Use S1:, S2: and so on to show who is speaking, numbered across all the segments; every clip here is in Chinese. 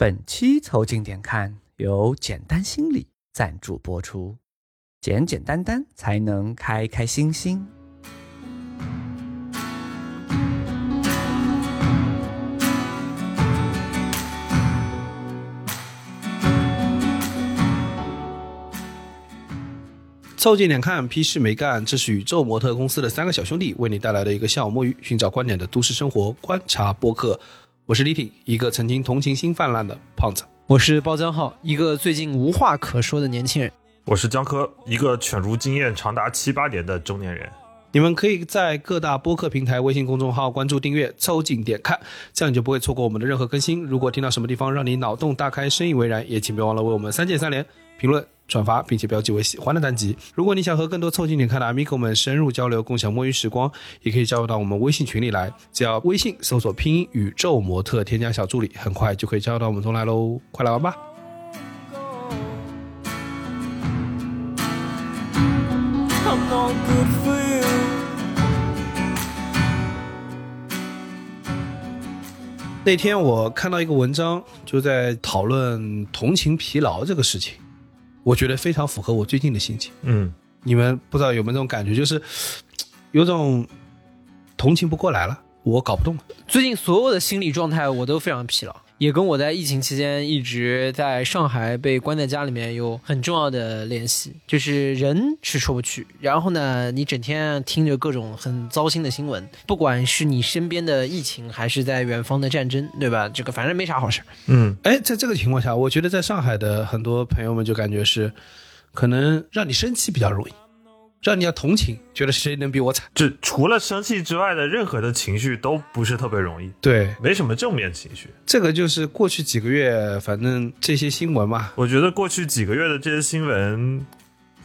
S1: 本期凑近点看由简单心理赞助播出，简简单单才能开开心心。
S2: 凑近点看，屁事没干。这是宇宙模特公司的三个小兄弟为你带来的一个下午摸鱼、寻找观点的都市生活观察播客。我是李挺，一个曾经同情心泛滥的胖子。
S3: 我是包江浩，一个最近无话可说的年轻人。
S4: 我是江科，一个犬儒经验长达七八年的中年人。
S2: 你们可以在各大播客平台、微信公众号关注订阅，凑近点看，这样你就不会错过我们的任何更新。如果听到什么地方让你脑洞大开、深以为然，也请别忘了为我们三键三连、评论、转发，并且标记为喜欢的单集。如果你想和更多凑近点看的 amigo 们深入交流、共享摸鱼时光，也可以加入到我们微信群里来。只要微信搜索拼音宇宙模特，添加小助理，很快就可以加入到我们中来喽！快来玩吧！那天我看到一个文章，就在讨论同情疲劳这个事情，我觉得非常符合我最近的心情。
S4: 嗯，
S2: 你们不知道有没有这种感觉，就是有种同情不过来了，我搞不动了。
S3: 最近所有的心理状态我都非常疲劳，也跟我在疫情期间一直在上海被关在家里面有很重要的联系。就是人是出不去，然后呢，你整天听着各种很糟心的新闻，不管是你身边的疫情，还是在远方的战争，对吧？这个反正没啥好事儿。
S4: 嗯，
S2: 哎，在这个情况下，我觉得在上海的很多朋友们就感觉是，可能让你生气比较容易，让你要同情，觉得谁能比我惨。
S4: 就除了生气之外的任何的情绪都不是特别容易，
S2: 对，
S4: 没什么正面情绪。
S2: 这个就是过去几个月，反正这些新闻嘛，
S4: 我觉得过去几个月的这些新闻，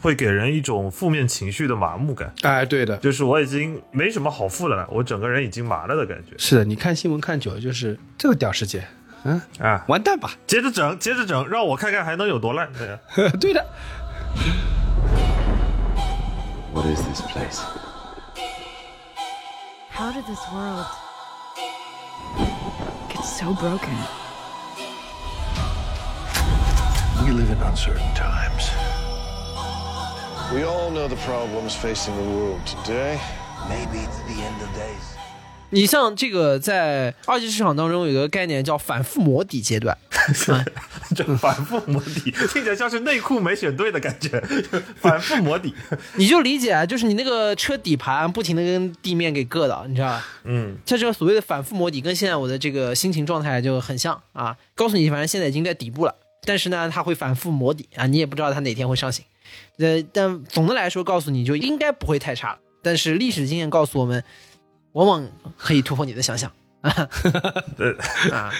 S4: 会给人一种负面情绪的麻木感，
S2: 哎，对的，
S4: 就是我已经没什么好负的了，我整个人已经麻了的感觉
S2: 是的，你看新闻看久了，就是这个屌世界，嗯，
S4: 啊！
S2: 完蛋吧？
S4: 接着整，接着整，让我看看还能有多烂。对呀、
S2: 对的，
S5: What is this place?
S6: How did this world get so broken?
S5: We live in uncertain times.
S7: We all know the problems facing the world today.
S5: Maybe it's the end of days.
S3: 你像这个在二级市场当中有个概念叫反复磨底阶段，
S4: 这反复磨底，听起来像是内裤没选对的感觉。反复磨底，
S3: 你就理解啊，就是你那个车底盘不停的跟地面给硌到，你知道吧？
S4: 嗯，
S3: 像这个所谓的反复磨底，跟现在我的这个心情状态就很像啊。告诉你，反正现在已经在底部了，但是呢，它会反复磨底啊，你也不知道它哪天会上行。呃，但总的来说，告诉你就应该不会太差了。但是历史经验告诉我们，往往可以突破你的想象
S4: 对，
S3: 啊。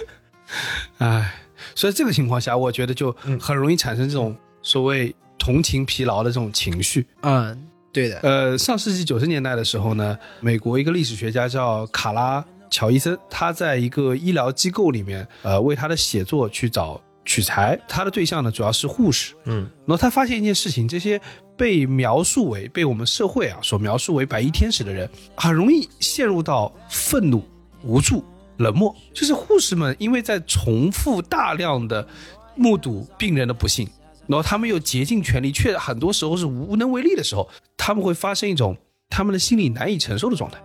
S2: 哎，所以这个情况下，我觉得就很容易产生这种所谓同情疲劳的这种情绪。
S3: 嗯，对的，
S2: 呃，上世纪九十年代的时候呢，美国一个历史学家叫卡拉乔伊森，他在一个医疗机构里面，呃，为他的写作去找取材，他的对象呢主要是护士。
S4: 嗯，
S2: 然后他发现一件事情，这些被描述为被我们社会啊所描述为白衣天使的人，很容易陷入到愤怒、无助、冷漠。就是护士们因为在重复大量的目睹病人的不幸，然后他们又竭尽全力，却很多时候是无能为力的时候，他们会发生一种他们的心理难以承受的状态。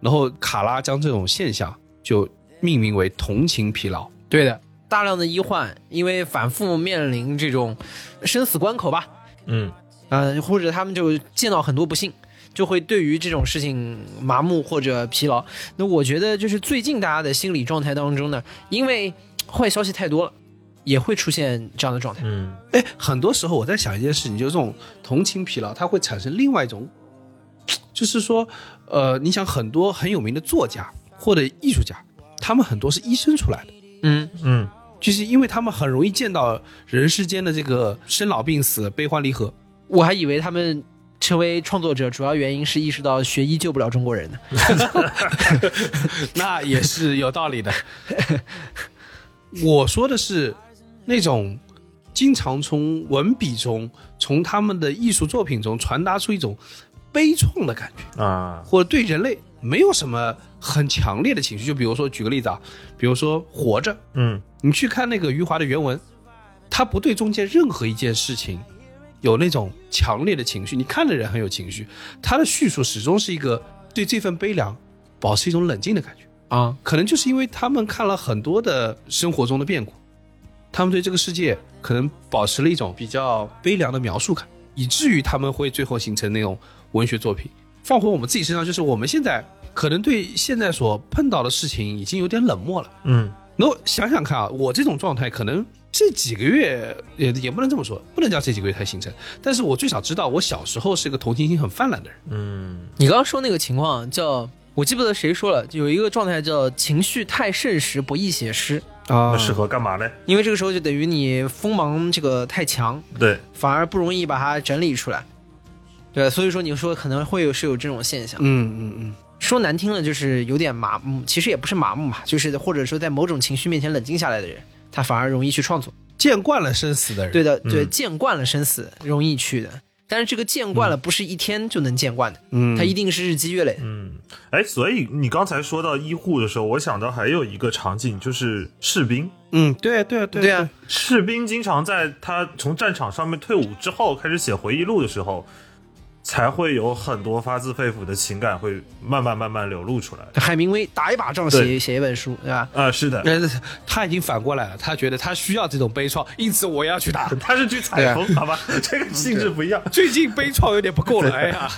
S2: 然后卡拉将这种现象就命名为同情疲劳。
S3: 对的。大量的医患因为反复面临这种生死关口吧，
S4: 嗯，
S3: 呃，或者他们就见到很多不幸，就会对于这种事情麻木或者疲劳。那我觉得就是最近大家的心理状态当中呢，因为坏消息太多了，也会出现这样的状态。
S4: 嗯，
S2: 哎，很多时候我在想一件事情，就是这种同情疲劳，它会产生另外一种，就是说，呃，你想很多很有名的作家或者艺术家，他们很多是医生出来的，
S3: 嗯，
S4: 嗯，
S2: 就是因为他们很容易见到人世间的这个生老病死、悲欢离合。
S3: 我还以为他们成为创作者主要原因是意识到学医救不了中国人呢。
S2: 那也是有道理的。我说的是那种经常从文笔中、从他们的艺术作品中传达出一种悲怆的感觉，
S4: 啊，
S2: 或者对人类没有什么很强烈的情绪。就比如说，举个例子啊，比如说《活着》，
S4: 嗯
S2: 你去看那个余华的原文，他不对中间任何一件事情有那种强烈的情绪，你看的人很有情绪，他的叙述始终是一个对这份悲凉保持一种冷静的感觉。
S3: 啊，
S2: 可能就是因为他们看了很多的生活中的变故，他们对这个世界可能保持了一种比较悲凉的描述感，以至于他们会最后形成那种文学作品。放回我们自己身上，就是我们现在可能对现在所碰到的事情已经有点冷漠了。
S4: 嗯，
S2: 然后想想看啊，我这种状态可能这几个月也也不能这么说，不能叫这几个月才形成，但是我最少知道我小时候是个同情心很泛滥的人。
S3: 嗯你刚刚说那个情况叫，我记不得谁说了，有一个状态叫情绪太盛时不易写诗，
S2: 啊
S4: 那适合干嘛呢？
S3: 因为这个时候就等于你锋芒这个太强，
S4: 对，
S3: 反而不容易把它整理出来。对，所以说你说可能会有是有这种现象。
S2: 嗯嗯嗯，
S3: 说难听了就是有点麻木，其实也不是麻木嘛，就是或者说在某种情绪面前冷静下来的人，他反而容易去创作。
S2: 见惯了生死的人，
S3: 对的，对，见惯了生死容易去的，但是这个见惯了不是一天就能见惯的，
S2: 嗯。
S3: 它一定是日积月累。
S4: 嗯，哎，所以你刚才说到医护的时候，我想到还有一个场景，就是士兵。
S2: 嗯，对对对
S3: 对啊，
S4: 士兵经常在他从战场上面退伍之后，开始写回忆录的时候，才会有很多发自肺腑的情感会慢慢慢慢流露出来。
S3: 海明威打一把仗写写一本书，对吧？
S4: 啊、是的，
S2: 但是他已经反过来了，他觉得他需要这种悲怆，因此我也要去打。
S4: 他是去采风，好吧，这个性质不一样。
S2: 最近悲怆有点不够了，哎呀，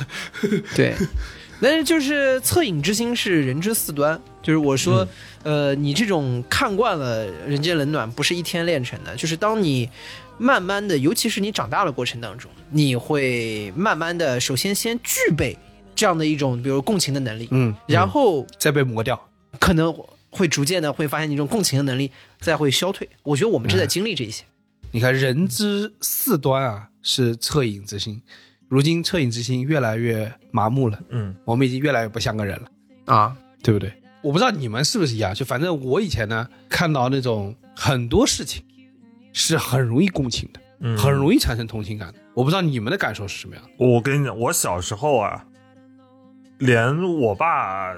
S3: 对，但是就是恻隐之心是人之四端，就是我说，呃，你这种看惯了人间冷暖，不是一天练成的，就是当你慢慢的，尤其是你长大的过程当中，你会慢慢的，首先先具备这样的一种，比如共情的能力，
S2: 嗯，
S3: 然后
S2: 再被磨掉。
S3: 可能会逐渐的会发现你这种共情的能力再会消退。我觉得我们正在经历这一些。
S2: 你看，人之四端啊，是恻隐之心。如今恻隐之心越来越麻木了，
S4: 嗯，
S2: 我们已经越来越不像个人了，
S3: 啊，
S2: 对不对？我不知道你们是不是一样，就反正我以前呢，看到那种很多事情是很容易共情的，
S4: 嗯
S2: 很容易产生同情感的。我不知道你们的感受是什么样的。
S4: 我跟你讲，我小时候啊，连我爸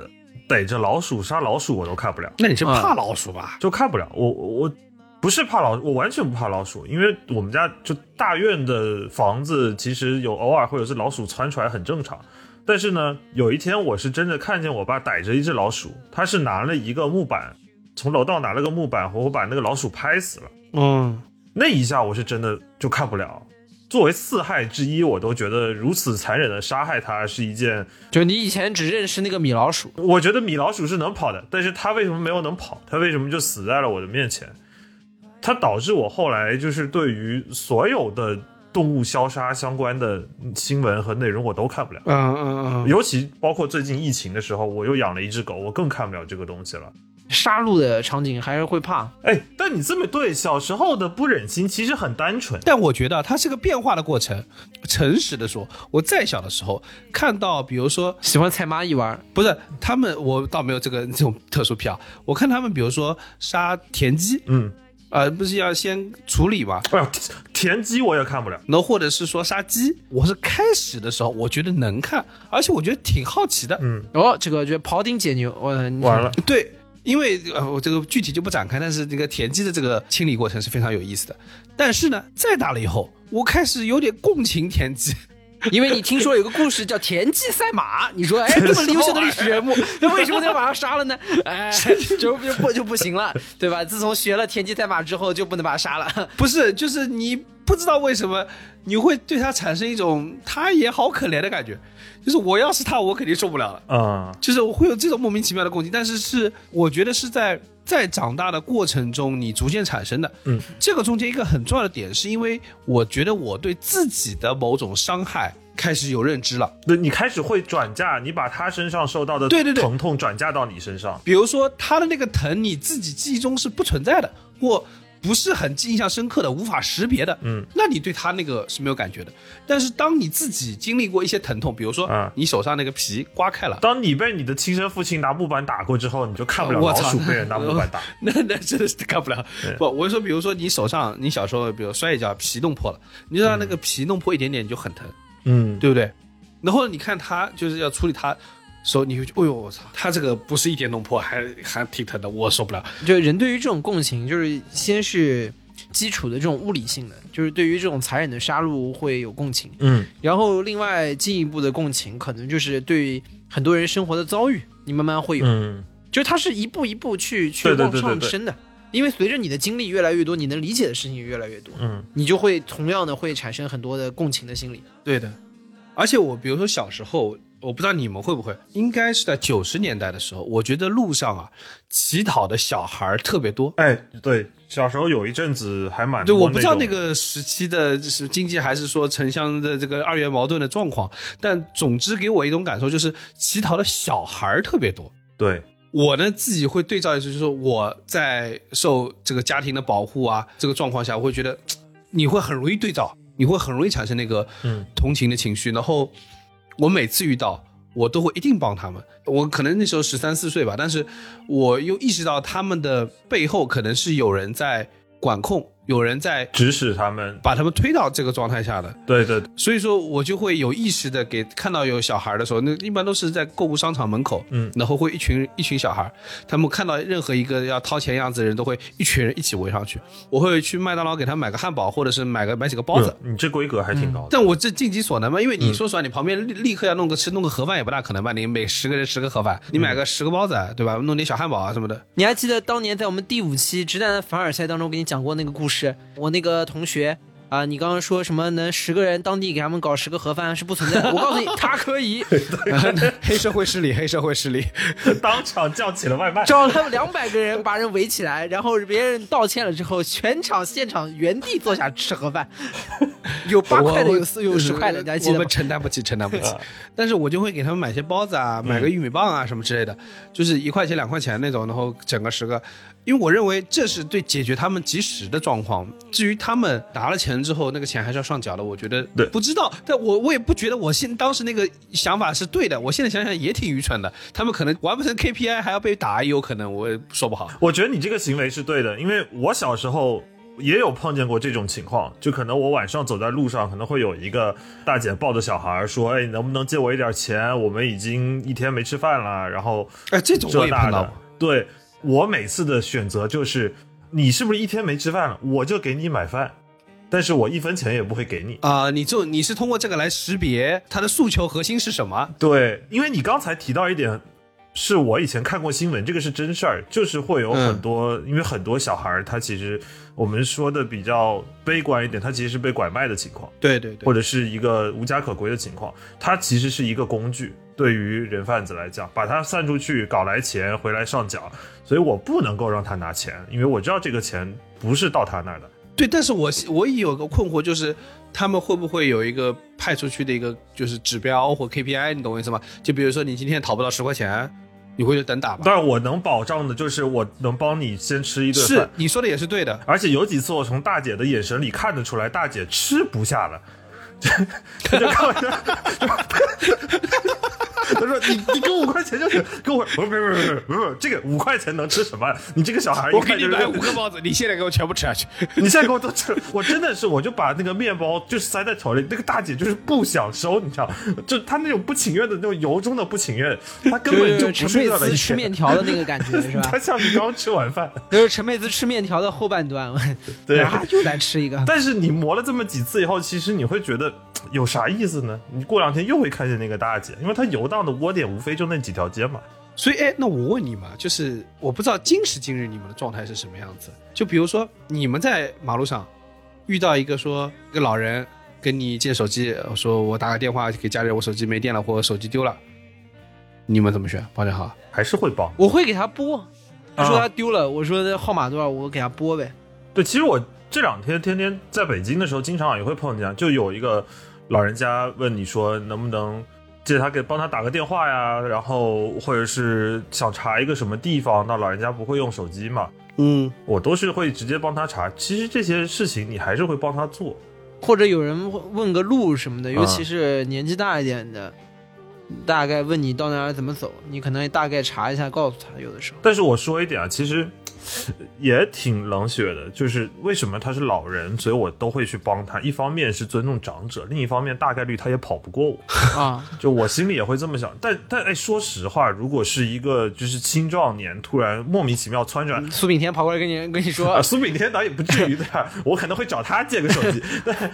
S4: 逮着老鼠杀老鼠我都看不了，
S2: 那你是怕老鼠吧？
S4: 就看不了。我我不是怕老，我完全不怕老鼠，因为我们家就大院的房子，其实有偶尔会有只老鼠窜出来，很正常。但是呢，有一天我是真的看见我爸逮着一只老鼠，他是拿了一个木板，从楼道拿了个木板，活活把那个老鼠拍死了。
S2: 嗯，
S4: 那一下我是真的就看不了。作为四害之一，我都觉得如此残忍的杀害它是一件，
S3: 就你以前只认识那个米老鼠，
S4: 我觉得米老鼠是能跑的，但是它为什么没有能跑？它为什么就死在了我的面前？它导致我后来就是对于所有的动物消杀相关的新闻和内容我都看不了，
S2: 嗯嗯嗯，
S4: 尤其包括最近疫情的时候，我又养了一只狗，我更看不了这个东西了。
S3: 杀戮的场景还是会怕。
S4: 哎，但你这么对，小时候的不忍心其实很单纯。
S2: 但我觉得它是个变化的过程。诚实的说，我再小的时候看到，比如说
S3: 喜欢踩蚂蚁玩，
S2: 不是他们，我倒没有这个这种特殊癖好。我看他们，比如说杀田鸡，
S4: 嗯，
S2: 呃，不是要先处理吗，
S4: 哎呀，田鸡我也看不了。
S2: 那或者是说杀鸡，我是开始的时候我觉得能看，而且我觉得挺好奇的。
S4: 嗯，
S3: 哦，这个就庖丁解牛，我
S4: 完了，
S2: 对，因为呃，我这个具体就不展开，但是这个田鸡的这个清理过程是非常有意思的。但是呢，再大了以后，我开始有点共情田鸡。
S3: 因为你听说有个故事叫田忌赛马，你说哎，这么优秀的历史人物，那为什么要把他杀了呢？哎，就就不就不行了，对吧？自从学了田忌赛马之后，就不能把他杀了。
S2: 不是，就是你不知道为什么你会对他产生一种他也好可怜的感觉，就是我要是他，我肯定受不了了。
S4: 嗯，
S2: 就是我会有这种莫名其妙的攻击，但是是我觉得是在在长大的过程中你逐渐产生的。
S4: 嗯，
S2: 这个中间一个很重要的点，是因为我觉得我对自己的某种伤害开始有认知了。
S4: 对你开始会转嫁，你把他身上受到的
S2: 对对对
S4: 疼痛转嫁到你身上。
S2: 比如说他的那个疼，你自己记忆中是不存在的，或不是很印象深刻的，无法识别的，
S4: 嗯，
S2: 那你对他那个是没有感觉的。但是当你自己经历过一些疼痛，比如说
S4: 嗯
S2: 你手上那个皮刮开了，
S4: 当你被你的亲生父亲拿木板打过之后，你就看不了老鼠被人拿木板打。
S2: 那那真的是看不了。不，我是说，比如说你手上，你小时候比如摔一跤，皮弄破了，你就让那个皮弄破一点点，你就很疼，
S4: 嗯，
S2: 对不对？然后你看他就是要处理他时候，你会觉得，哎呦，我操，他这个不是一点弄破，还还挺疼的，我受不了。
S3: 就人对于这种共情，就是先是基础的这种物理性的，就是对于这种残忍的杀戮会有共情，
S4: 嗯，
S3: 然后另外进一步的共情，可能就是对很多人生活的遭遇，你慢慢会有，
S4: 嗯，
S3: 就是它是一步一步去去往
S4: 对对对
S3: 上升的。因为随着你的经历越来越多，你能理解的事情也越来越多，
S4: 嗯，
S3: 你就会同样的会产生很多的共情的心理。
S2: 对的，而且我比如说小时候，我不知道你们会不会，应该是在九十年代的时候，我觉得路上啊乞讨的小孩儿特别多。
S4: 哎，对，小时候有一阵子还蛮
S2: 对，我不知道
S4: 那
S2: 个时期的就是经济还是说城乡的这个二元矛盾的状况，但总之给我一种感受就是乞讨的小孩儿特别多。
S4: 对，
S2: 我呢自己会对照一次，就是说我在受这个家庭的保护啊这个状况下，我会觉得你会很容易对照，你会很容易产生那个
S4: 嗯
S2: 同情的情绪。然后我每次遇到，我都会一定帮他们。我可能那时候十三四岁吧，但是我又意识到他们的背后可能是有人在管控，有人在
S4: 指使他们，
S2: 把他们推到这个状态下的。
S4: 对对，
S2: 所以说我就会有意识的给看到有小孩的时候，那一般都是在购物商场门口，
S4: 嗯
S2: 然后会一群一群小孩，他们看到任何一个要掏钱样子的人，都会一群人一起围上去。我会去麦当劳给他买个汉堡，或者是买个买几个包子。
S4: 嗯你这规格还挺高的。
S2: 但我这尽己所能嘛，因为你说实话，你旁边立立刻要弄个吃弄个盒饭也不大可能吧？你每十个人十个盒饭，你买个十个包子，对吧？弄点小汉堡啊什么的。
S3: 你还记得当年在我们第五期直男的凡尔赛当中，给你讲过那个故事？我那个同学啊、你刚刚说什么能十个人当地给他们搞十个盒饭是不存在的，我告诉你，他可以，
S2: 黑社会势力，黑社会势力。
S4: 当场叫起了外卖。
S3: 找了两百个人把人围起来，然后别人道歉了之后，全场现场原地坐下吃盒饭，有八块的，有四有十块的，你还记得吗
S2: 我们？承担不起，承担不起。但是我就会给他们买些包子啊，买个玉米棒啊什么之类的，就是一块钱两块钱那种，然后整个十个。因为我认为这是对解决他们及时的状况。至于他们拿了钱之后，那个钱还是要上缴的，我觉得
S4: 对
S2: 不知道。但我我也不觉得我现当时那个想法是对的，我现在想想也挺愚蠢的。他们可能完不成 KPI 还要被打，也有可能，我也说不好。
S4: 我觉得你这个行为是对的，因为我小时候也有碰见过这种情况，就可能我晚上走在路上，可能会有一个大姐抱着小孩说：“哎，你能不能借我一点钱？我们已经一天没吃饭了。”然后
S2: 哎，这种我也碰到过。。
S4: 对我每次的选择就是，你是不是一天没吃饭了，我就给你买饭，但是我一分钱也不会给你。
S2: 啊、你就你是通过这个来识别他的诉求核心是什么？
S4: 对，因为你刚才提到一点，是我以前看过新闻，这个是真事儿，就是会有很多，因为很多小孩儿他其实我们说的比较悲观一点，他其实是被拐卖的情况，
S2: 对对对
S4: 或者是一个无家可归的情况，它其实是一个工具，对于人贩子来讲，把他散出去搞来钱回来上缴，所以我不能够让他拿钱，因为我知道这个钱不是到他那儿的。
S2: 对，但是我我也有个困惑，就是他们会不会有一个派出去的一个就是指标或 KPI，你懂我意思吗？就比如说你今天讨不到十块钱，你会去等打吗？
S4: 但是我能保障的就是我能帮你先吃一顿
S2: 是，你说的也是对的，
S4: 而且有几次我从大姐的眼神里看得出来，大姐吃不下了。他就看我，他说：“你你给我五块钱就行，给我不是不是不是不是不这个五块钱能吃什么？你这个小孩，
S2: 我给你
S4: 就是
S2: 买五个包子，你现在给我全部吃下去。
S4: 你现在给我都吃，我真的是，我就把那个面包就塞在手里，那个大姐就是不想收，你知道，就她那种不情愿的那种由衷的不情愿，她根本就不
S3: 陈
S4: 是
S3: 佩斯吃面条的那个感觉是吧
S4: 她？像是刚吃完饭。
S3: 就是陈佩斯吃面条的后半段，
S4: 对
S3: 啊，又来吃一个。
S4: 但是你磨了这么几次以后，其实你会觉得有啥意思呢？你过两天又会看见那个大姐，因为她游荡的窝点无非就那几条街嘛。
S2: 所以，哎，那我问你嘛，就是我不知道今时今日你们的状态是什么样子。就比如说，你们在马路上遇到一个说一个老人跟你借手机，说我打个电话给家里人，我手机没电了或者手机丢了，你们怎么选？保险好，
S4: 还是会报。
S3: 我会给他拨，他说
S4: 啊
S3: 他丢了，我说号码多少，我给他拨呗。
S4: 对，其实我这两天天天在北京的时候，经常也会碰见，就有一个老人家问你说能不能借他给帮他打个电话呀，然后或者是想查一个什么地方，那老人家不会用手机嘛，
S2: 嗯，
S4: 我都是会直接帮他查。其实这些事情你还是会帮他做。
S3: 或者有人问个路什么的，尤
S4: 啊
S3: 其是年纪大一点的，大概问你到哪儿怎么走，你可能大概查一下告诉他。有的时候，
S4: 但是我说一点啊，其实 也挺冷血的，就是为什么他是老人，所以我都会去帮他。一方面是尊重长者，另一方面大概率他也跑不过我，
S3: 啊，
S4: 就我心里也会这么想。但但哎，说实话，如果是一个就是青壮年突然莫名其妙窜出来。
S3: 苏炳添跑过来跟你跟你说
S4: 啊，，苏炳添倒也不至于的，我可能会找他借个手机，但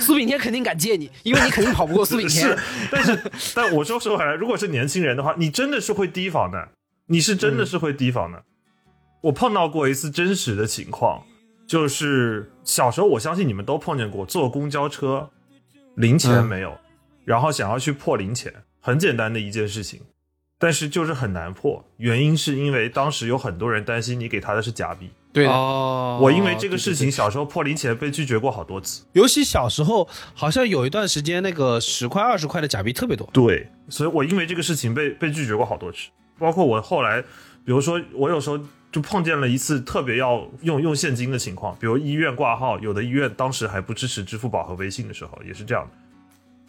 S3: 苏炳添肯定敢借你，因为你肯定跑不过苏炳添
S4: 是。，但是但我说实话，如果是年轻人的话，你真的是会提防的，你是真的是会提防的。我碰到过一次真实的情况，就是小时候我相信你们都碰见过，坐公交车零钱没有，然后想要去破零钱，很简单的一件事情，但是就是很难破，原因是因为当时有很多人担心你给他的是假币。
S3: 对的，
S2: 哦
S4: 我因为这个事情，小时候破零钱被拒绝过好多次。
S2: 尤其小时候，好像有一段时间，那个十块、二十块的假币特别多。
S4: 对，所以我因为这个事情被被拒绝过好多次，包括我后来，比如说我有时候就碰见了一次特别要用用现金的情况，比如医院挂号，有的医院当时还不支持支付宝和微信的时候，也是这样的。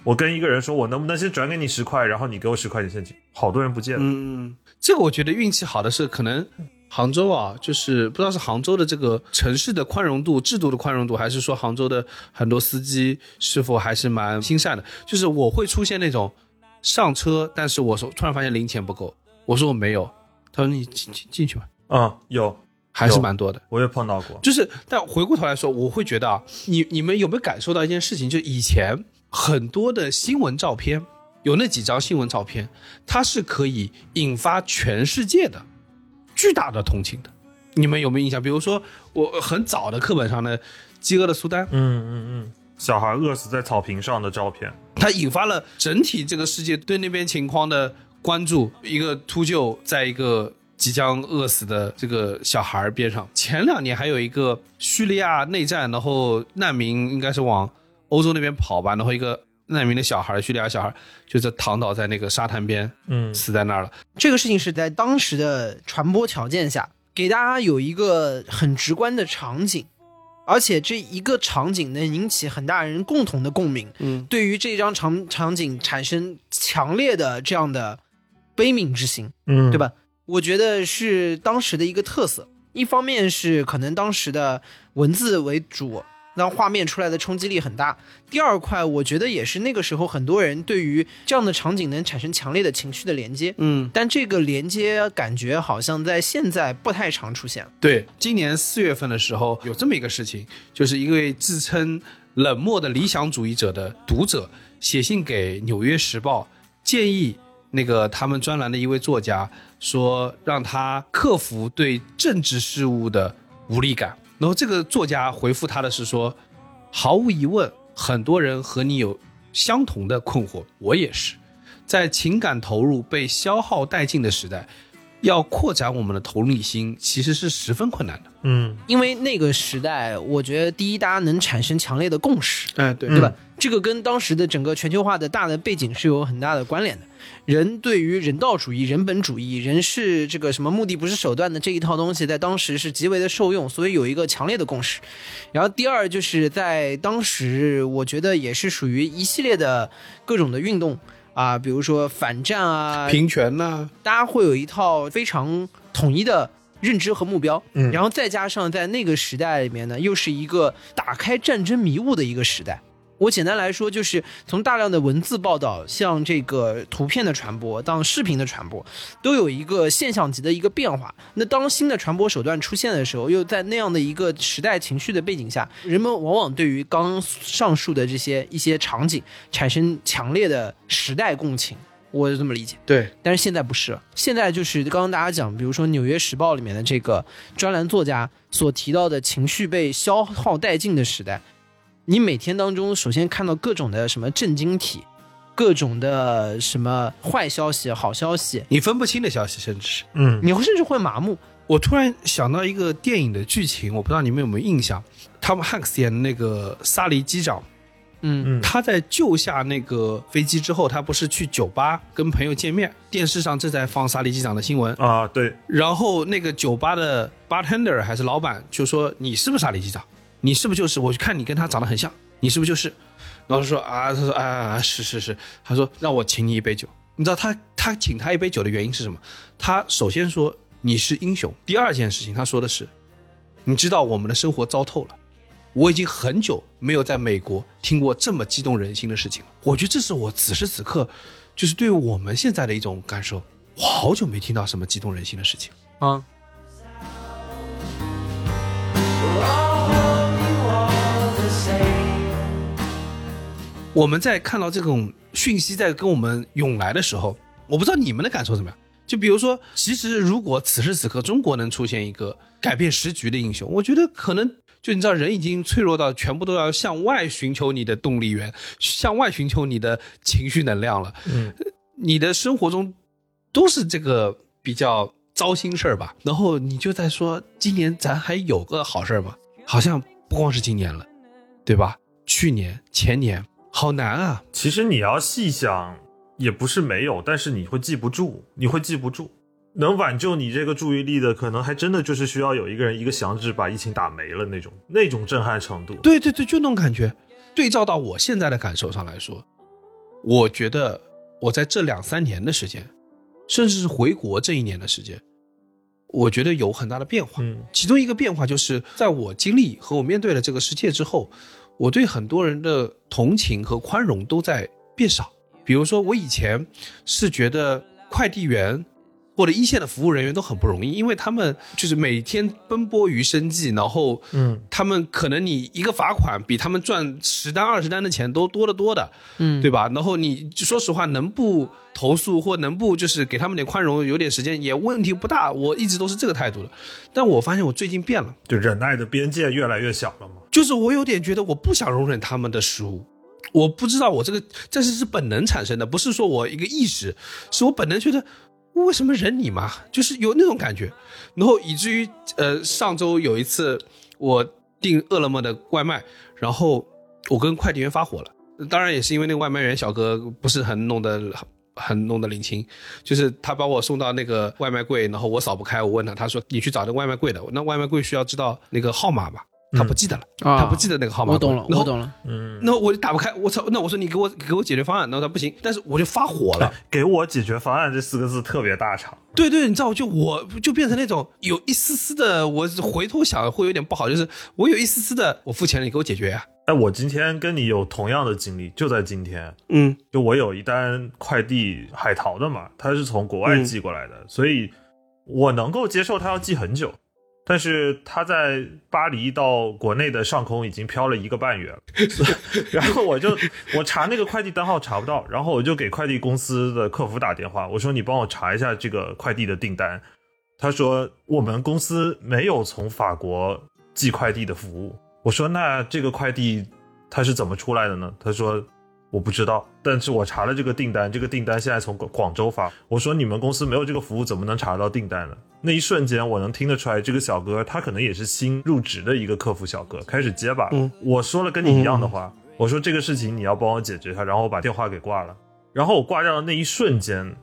S4: 我跟一个人说，我能不能先转给你十块，然后你给我十块钱现金？好多人不见了。
S2: 嗯，这个我觉得运气好的是，可能杭州啊，就是不知道是杭州的这个城市的宽容度、制度的宽容度，还是说杭州的很多司机是否还是蛮心善的。就是我会出现那种上车，但是我说突然发现零钱不够，我说我没有，他说你进进进去吧，
S4: 嗯，有，
S2: 还是蛮多的。
S4: 我也碰到过。
S2: 就是，但回过头来说，我会觉得啊，你你们有没有感受到一件事情？就以前很多的新闻照片，有那几张新闻照片，它是可以引发全世界的巨大的同情的。你们有没有印象？比如说，我很早的课本上的《饥饿的苏丹》，
S4: 嗯嗯嗯，小孩饿死在草坪上的照片。
S2: 它引发了整体这个世界对那边情况的关注。一个秃鹫在一个即将饿死的这个小孩边上。前两年还有一个叙利亚内战，然后难民应该是往欧洲那边跑吧，然后一个难民的小孩，叙利亚小孩就在躺倒在那个沙滩边，
S4: 嗯
S2: 死在那儿了。
S3: 这个事情是在当时的传播条件下，给大家有一个很直观的场景，而且这一个场景能引起很大人共同的共鸣，
S2: 嗯，
S3: 对于这张场场景产生强烈的这样的悲悯之心，
S4: 嗯，
S3: 对？吧？我觉得是当时的一个特色。一方面是可能当时的文字为主，让画面出来的冲击力很大。第二块，我觉得也是那个时候很多人对于这样的场景能产生强烈的情绪的连接。
S2: 嗯，
S3: 但这个连接感觉好像在现在不太常出现。
S2: 对，今年四月份的时候有这么一个事情，就是一位自称冷漠的理想主义者的读者写信给《纽约时报》，建议那个他们专栏的一位作家说，让他克服对政治事务的无力感。然后这个作家回复他的是说，毫无疑问，很多人和你有相同的困惑，我也是。在情感投入被消耗殆尽的时代，要扩展我们的同理心，其实是十分困难的。
S4: 嗯
S3: 因为那个时代，我觉得第一，大家能产生强烈的共识，
S2: 哎，对
S3: 对吧？这个跟当时的整个全球化的大的背景是有很大的关联的。人对于人道主义、人本主义、人是这个什么目的不是手段的这一套东西，在当时是极为的受用，所以有一个强烈的共识。然后第二就是在当时，我觉得也是属于一系列的各种的运动啊，比如说反战啊、
S2: 平权呐、
S3: 大家会有一套非常统一的认知和目标，
S4: 嗯
S3: 然后再加上在那个时代里面呢，又是一个打开战争迷雾的一个时代。我简单来说，就是从大量的文字报道，像这个图片的传播，到视频的传播，都有一个现象级的一个变化。那当新的传播手段出现的时候，又在那样的一个时代情绪的背景下，人们往往对于刚上述的这些一些场景产生强烈的时代共情。我是这么理解。
S2: 对，
S3: 但是现在不是了，现在就是刚刚大家讲，比如说《纽约时报》里面的这个专栏作家所提到的情绪被消耗殆尽的时代，你每天当中首先看到各种的什么震惊体，各种的什么坏消息、好消息，
S2: 你分不清的消息，甚至是。
S4: 嗯
S3: 你会甚至会麻木。
S2: 我突然想到一个电影的剧情，我不知道你们有没有印象，汤姆汉克斯演的那个萨利机长，
S3: 嗯
S4: 嗯
S2: 他在救下那个飞机之后，他不是去酒吧跟朋友见面，电视上正在放萨利机长的新闻，
S4: 啊，对，
S2: 然后那个酒吧的 bartender 还是老板就说：“你是不是萨利机长？你是不是就是？我看你跟他长得很像，你是不是就是？”老师说：“啊，他说啊，是是是。”他说：“让我请你一杯酒。”你知道他他请他一杯酒的原因是什么？他首先说你是英雄。第二件事情，他说的是，你知道我们的生活糟透了。我已经很久没有在美国听过这么激动人心的事情了。我觉得这是我此时此刻，就是对我们现在的一种感受。我好久没听到什么激动人心的事情。
S3: 啊，
S2: 我们在看到这种讯息在跟我们涌来的时候，我不知道你们的感受怎么样。就比如说，其实如果此时此刻中国能出现一个改变时局的英雄，我觉得可能就你知道，人已经脆弱到全部都要向外寻求你的动力源，向外寻求你的情绪能量了。
S4: 嗯，
S2: 你的生活中都是这个比较糟心事儿吧？然后你就在说，今年咱还有个好事儿吗？好像不光是今年了，对吧？去年、前年，好难啊！
S4: 其实你要细想，也不是没有，但是你会记不住，你会记不住。能挽救你这个注意力的，可能还真的就是需要有一个人一个响指把疫情打没了那种那种震撼程度。
S2: 对对对，就那种感觉。对照到我现在的感受上来说，我觉得我在这两三年的时间，甚至是回国这一年的时间，我觉得有很大的变化。
S4: 嗯，
S2: 其中一个变化就是在我经历和我面对了这个世界之后，我对很多人的同情和宽容都在变少。比如说，我以前是觉得快递员或者一线的服务人员都很不容易，因为他们就是每天奔波于生计，然后，
S4: 嗯，
S2: 他们可能你一个罚款比他们赚十单二十单的钱都多得多的，
S3: 嗯
S2: 对吧？然后你说实话，能不投诉或能不就是给他们点宽容，有点时间也问题不大。我一直都是这个态度的，但我发现我最近变了。
S4: 就忍耐的边界越来越小了嘛。
S2: 就是我有点觉得我不想容忍他们的失误，我不知道我这个这是是本能产生的，不是说我一个意识，是我本能觉得为什么忍你嘛，就是有那种感觉，然后以至于呃上周有一次我订饿了么的外卖，然后我跟快递员发火了，当然也是因为那个外卖员小哥不是很弄得很弄得领情，就是他把我送到那个外卖柜，然后我扫不开，我问他，他说你去找那个外卖柜的，那外卖柜需要知道那个号码嘛，他不记得了，
S3: 啊。
S2: 他不记得那个号码，
S3: 我懂了，我懂了。
S4: 嗯，
S2: 那我就打不开，我操！那我说你给我给我解决方案，然后他不行，但是我就发火了。
S4: 给我解决方案这四个字特别大场。
S2: 对对，你知道，就我就变成那种有一丝丝的，我回头想会有点不好，就是我有一丝丝的，我付钱了，你给我解决呀、
S4: 哎，我今天跟你有同样的经历，就在今天，
S2: 嗯。
S4: 就我有一单快递海淘的嘛，他是从国外寄过来的，所以我能够接受他要寄很久，但是他在巴黎到国内的上空已经飘了一个半月了，然后我就我查那个快递单号查不到，然后我就给快递公司的客服打电话，我说你帮我查一下这个快递的订单，他说我们公司没有从法国寄快递的服务。我说那这个快递它是怎么出来的呢？他说我不知道，但是我查了这个订单，这个订单现在从广广州发。我说你们公司没有这个服务，怎么能查到订单呢？那一瞬间，我能听得出来，这个小哥他可能也是新入职的一个客服小哥，开始结巴。
S2: 嗯
S4: 我说了跟你一样的话，我说这个事情你要帮我解决它，然后我把电话给挂了。然后我挂掉的那一瞬间，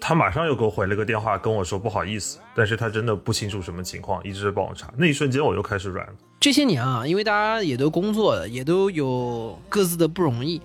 S4: 他马上又给我回了个电话，跟我说不好意思，但是他真的不清楚什么情况，一直帮我查。那一瞬间我又开始软了。
S3: 这些年啊，因为大家也都工作了，也都有各自的不容易。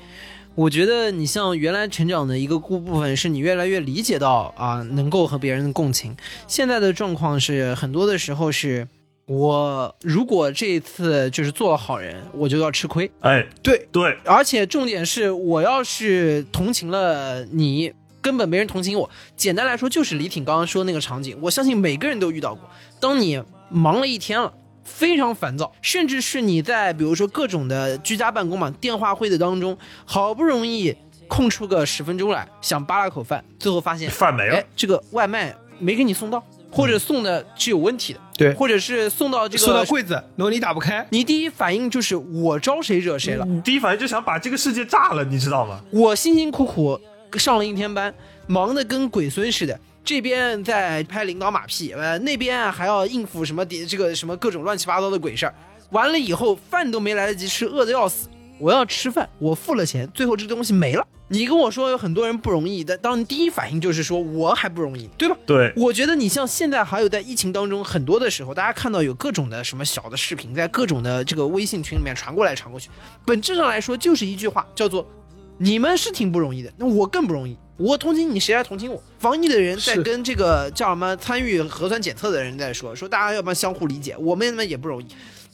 S3: 我觉得你像原来成长的一个部部分，是你越来越理解到啊，能够和别人共情。现在的状况是，很多的时候是我如果这一次就是做了好人，我就要吃亏。
S4: 哎，
S2: 对
S4: 对，
S3: 而且重点是，我要是同情了你，根本没人同情我。简单来说，就是李挺刚刚说的那个场景，我相信每个人都遇到过。当你忙了一天了，非常烦躁，甚至是你在比如说各种的居家办公嘛，电话会的当中，好不容易空出个十分钟来，想扒拉口饭，最后发现
S4: 饭没了
S3: 哎，这个外卖没给你送到，或者送的是有问题的，
S2: 对
S3: 或者是送到这个
S2: 送到柜子，然后你打不开，
S3: 你第一反应就是我招谁惹谁了？
S4: 你第一反应就想把这个世界炸了，你知道吗？
S3: 我辛辛苦苦上了一天班，忙得跟鬼孙似的。这边在拍领导马屁，呃，那边还要应付什么底这个什么各种乱七八糟的鬼事儿。完了以后，饭都没来得及吃，饿得要死。我要吃饭，我付了钱，最后这东西没了。你跟我说有很多人不容易，但当你第一反应就是说我还不容易，对吧？
S4: 对，
S3: 我觉得你像现在还有在疫情当中，很多的时候，大家看到有各种的什么小的视频，在各种的这个微信群里面传过来传过去，本质上来说就是一句话，叫做“你们是挺不容易的，那我更不容易”。我同情你，谁来同情我？防疫的人在跟这个叫什么参与核酸检测的人在说，说大家要不要相互理解，我们们也不容易。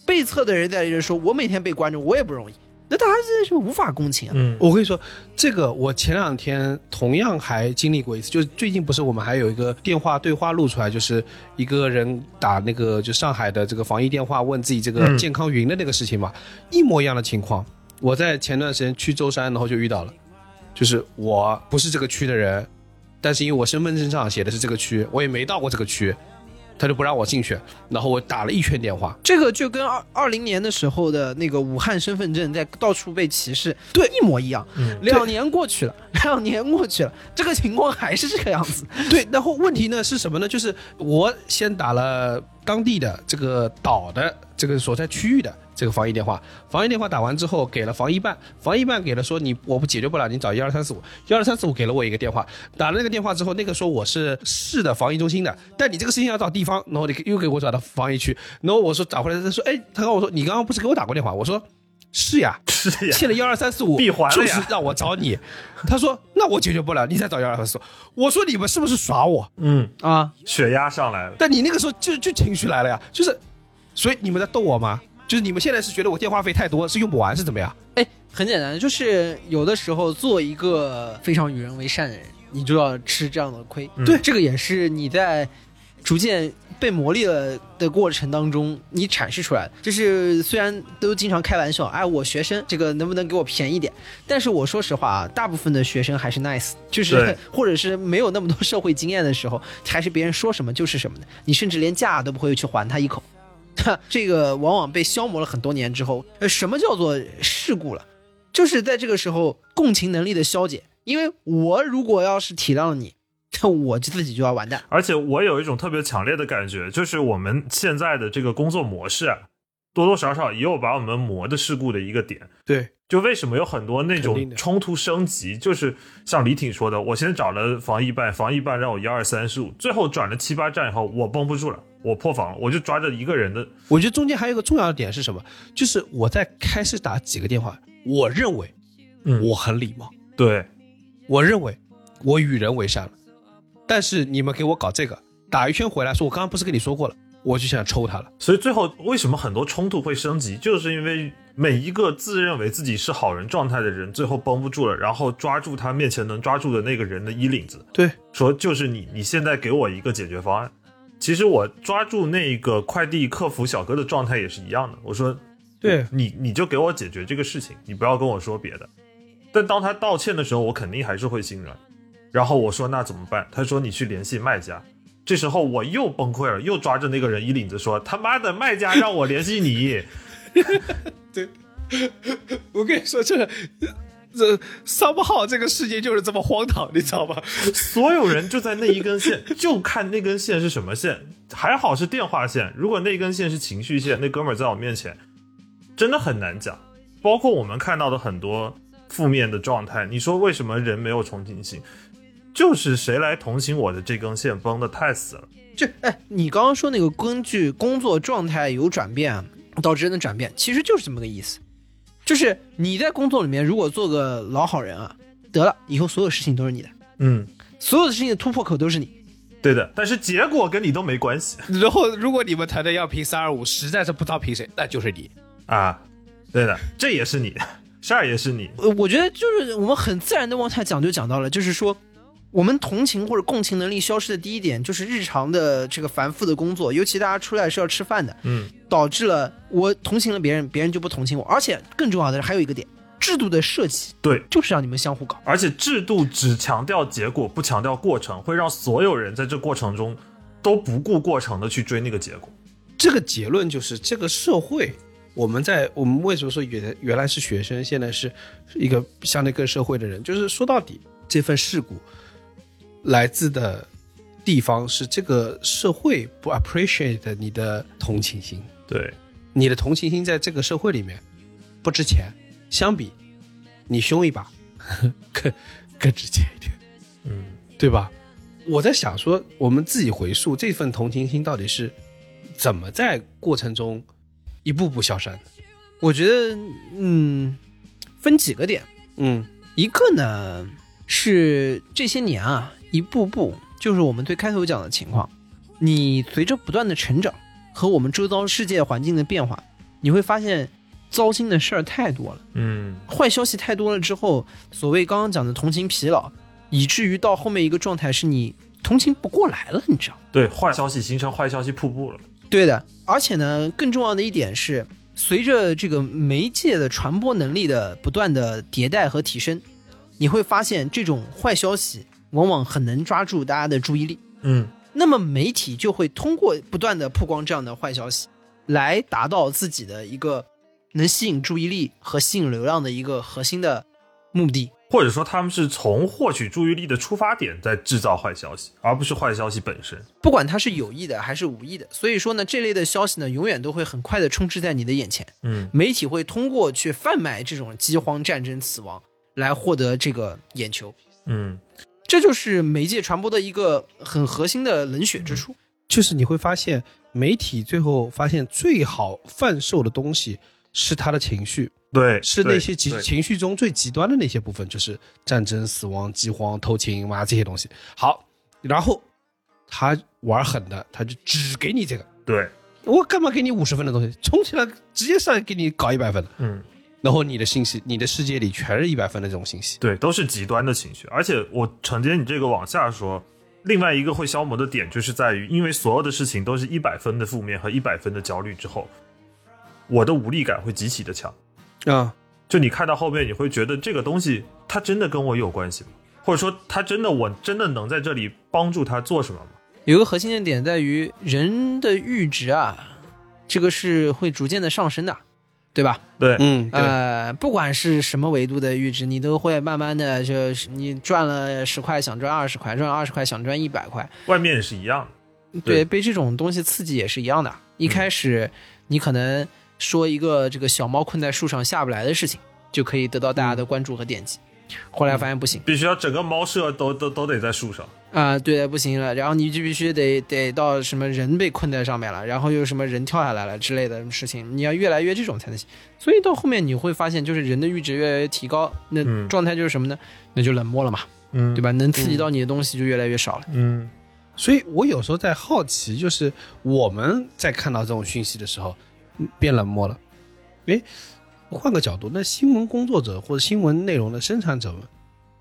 S3: 被测的人在这说，我每天被关着，我也不容易。那大家真的是无法共情啊。
S4: 嗯，
S2: 我跟你说，这个我前两天同样还经历过一次，就是最近不是我们还有一个电话对话录出来，就是一个人打那个就上海的这个防疫电话，问自己这个
S4: 嗯
S2: 健康云的那个事情嘛，一模一样的情况。我在前段时间去舟山，然后就遇到了，就是我不是这个区的人，但是因为我身份证上写的是这个区，我也没到过这个区，他就不让我进去，然后我打了一圈电话，
S3: 这个就跟二二零年的时候的那个武汉身份证在到处被歧视，
S2: 对
S3: 一模一样。
S4: 嗯
S3: 两年过去了，两年过去了，这个情况还是这个样子。
S2: 对，然后问题呢是什么呢？就是我先打了当地的这个岛的这个所在区域的这个防疫电话，防疫电话打完之后给了防疫办，防疫办给了说你我不解决不了，你找一二三四五，一二三四五给了我一个电话，打了那个电话之后，那个说我是市的防疫中心的，但你这个事情要找地方，然后你又给我找到防疫区，然后我说找回来，他说哎，他跟我说你刚刚不是给我打过电话？我说是呀，
S4: 是呀，
S2: 欠了幺二三四五，
S4: 闭环了呀
S2: 就是让我找你。他说那我解决不了，你再找幺二三四五。我说你们是不是耍我？
S4: 嗯，
S3: 啊，
S4: 血压上来了。
S2: 但你那个时候就就情绪来了呀，就是，所以你们在逗我吗？就是你们现在是觉得我电话费太多，是用不完，是怎么样？
S3: 哎，很简单，就是有的时候做一个非常与人为善的人，你就要吃这样的亏。
S4: 嗯
S3: 对，这个也是你在逐渐被磨砺了的过程当中，你阐释出来的。就是虽然都经常开玩笑，哎，我学生这个能不能给我便宜点？但是我说实话啊，大部分的学生还是 nice，就是 或者是没有那么多社会经验的时候，还是别人说什么就是什么的，你甚至连价都不会去还他一口。这个往往被消磨了很多年之后，呃，什么叫做事故了？就是在这个时候共情能力的消解。因为我如果要是体谅了你，那 我就自己就要完蛋。
S4: 而且我有一种特别强烈的感觉，就是我们现在的这个工作模式啊，多多少少也有把我们磨的事故的一个点。
S2: 对，
S4: 就为什么有很多那种冲突升级，就是像李挺说的，我先找了防疫办，防疫办让我幺二三四五，最后转了七八站以后，我绷不住了，我破防了，我就抓着一个人的，
S2: 我觉得中间还有一个重要的点是什么？就是我在开始打几个电话，我认为
S4: 嗯。
S2: 我很礼貌，
S4: 对，
S2: 我认为我与人为善了，但是你们给我搞这个，打一圈回来说，我刚刚不是跟你说过了，我就想抽他了。
S4: 所以最后为什么很多冲突会升级，就是因为每一个自认为自己是好人状态的人，最后绷不住了，然后抓住他面前能抓住的那个人的衣领子，
S2: 对，
S4: 说就是你，你现在给我一个解决方案。其实我抓住那个快递客服小哥的状态也是一样的，我说，
S2: 对
S4: 你你就给我解决这个事情，你不要跟我说别的。但当他道歉的时候，我肯定还是会心软。然后我说那怎么办？他说你去联系卖家。这时候我又崩溃了，又抓着那个人衣领子说：“他妈的，卖家让我联系你。
S2: 对我跟你说，这这三不好，这个世界就是这么荒唐，你知道吗？”
S4: 所有人就在那一根线，就看那根线是什么线。还好是电话线，如果那根线是情绪线，那哥们儿在我面前真的很难讲。包括我们看到的很多负面的状态，你说为什么人没有同情心？就是谁来同情我的这根线绷得太死了。
S3: 这哎，你刚刚说那个根据工作状态有转变啊导致人的转变，其实就是这么个意思。就是你在工作里面如果做个老好人啊，得了，以后所有事情都是你的，
S4: 嗯，
S3: 所有的事情的突破口都是你。
S4: 对的，但是结果跟你都没关系
S2: 然后，如果你们团队要评三二五，实在是不知道评谁，那就是你。
S4: 啊。对的，这也是你，事儿也是你。
S3: 呃，我觉得就是我们很自然的往下讲就讲到了，就是说，我们同情或者共情能力消失的第一点，就是日常的这个繁复的工作，尤其大家出来是要吃饭的，
S4: 嗯，
S3: 导致了我同情了别人，别人就不同情我，而且更重要的是还有一个点，制度的设计
S4: 对，
S3: 就是让你们相互搞。
S4: 而且制度只强调结果，不强调过程，会让所有人在这过程中都不顾过程的去追那个结果。
S2: 这个结论就是，这个社会，我们在我们为什么说原原来是学生，现在是一个相对更社会的人，就是说到底，这份事故来自的地方是这个社会不 appreciate 你的同情心，
S4: 对，
S2: 你的同情心在这个社会里面不值钱，相比你凶一把 更更值钱一点，
S4: 嗯，
S2: 对吧？我在想说，我们自己回溯这份同情心到底是怎么在过程中一步步消散的？
S3: 我觉得，嗯，分几个点，
S2: 嗯。
S3: 一个呢，是这些年啊，一步步就是我们最开头讲的情况，你随着不断的成长和我们周遭世界环境的变化，你会发现糟心的事儿太多了，
S4: 嗯
S3: 坏消息太多了之后，所谓刚刚讲的同情疲劳，以至于到后面一个状态是你同情不过来了，你知道？
S4: 对，坏消息形成坏消息瀑布了。
S3: 对的，而且呢，更重要的一点是，随着这个媒介的传播能力的不断的迭代和提升，你会发现这种坏消息往往很能抓住大家的注意力。
S4: 嗯
S3: 那么媒体就会通过不断的曝光这样的坏消息，来达到自己的一个能吸引注意力和吸引流量的一个核心的目的。
S4: 或者说他们是从获取注意力的出发点在制造坏消息，而不是坏消息本身。
S3: 不管它是有意的还是无意的，所以说呢，这类的消息呢，永远都会很快的充斥在你的眼前。
S4: 嗯
S3: 媒体会通过去贩卖这种饥荒、战争、死亡，来获得这个眼球。
S4: 嗯
S3: 这就是媒介传播的一个很核心的冷血之处。
S2: 就是你会发现，媒体最后发现最好贩售的东西是他的情绪，
S4: 对，
S2: 是那些极情绪中最极端的那些部分，就是战争、死亡、饥荒、偷情嘛这些东西。好，然后他玩狠的，他就只给你这个，
S4: 对，
S2: 我干嘛给你五十分的东西，冲起来直接上来给你搞一百分的，
S4: 嗯。
S2: 然后你的信息，你的世界里全是一百分的这种信息。
S4: 对，都是极端的情绪。而且我承接你这个往下说，另外一个会消磨的点就是在于，因为所有的事情都是一百分的负面和一百分的焦虑之后，我的无力感会极其的强。
S2: 啊，
S4: 就你看到后面，你会觉得这个东西它真的跟我有关系吗？或者说，它真的我真的能在这里帮助他做什么吗？
S3: 有一个核心的点在于，人的阈值啊，这个是会逐渐的上升的，对吧？
S4: 对，
S2: 嗯，
S3: 呃，不管是什么维度的阈值，你都会慢慢的，就是你赚了十块想赚二十块，赚了二十块想赚一百块，
S4: 外面也是一样的。
S3: 对，
S4: 对
S3: 被这种东西刺激也是一样的。一开始你可能说一个这个小猫困在树上下不来的事情，就可以得到大家的关注和点击，后来发现不行
S4: 必须要整个猫舍都都都得在树上。
S3: 啊、对不行了，然后你就必须得得到什么人被困在上面了，然后又什么人跳下来了之类的事情，你要越来越这种才能行。所以到后面你会发现，就是人的阈值越来越提高，那
S4: 嗯
S3: 状态就是什么呢？那就冷漠了嘛，
S4: 嗯
S3: 对？吧？能刺激到你的东西就越来越少了。
S4: 嗯
S2: 所以我有时候在好奇，就是我们在看到这种讯息的时候，嗯变冷漠了。诶，换个角度，那新闻工作者或者新闻内容的生产者们，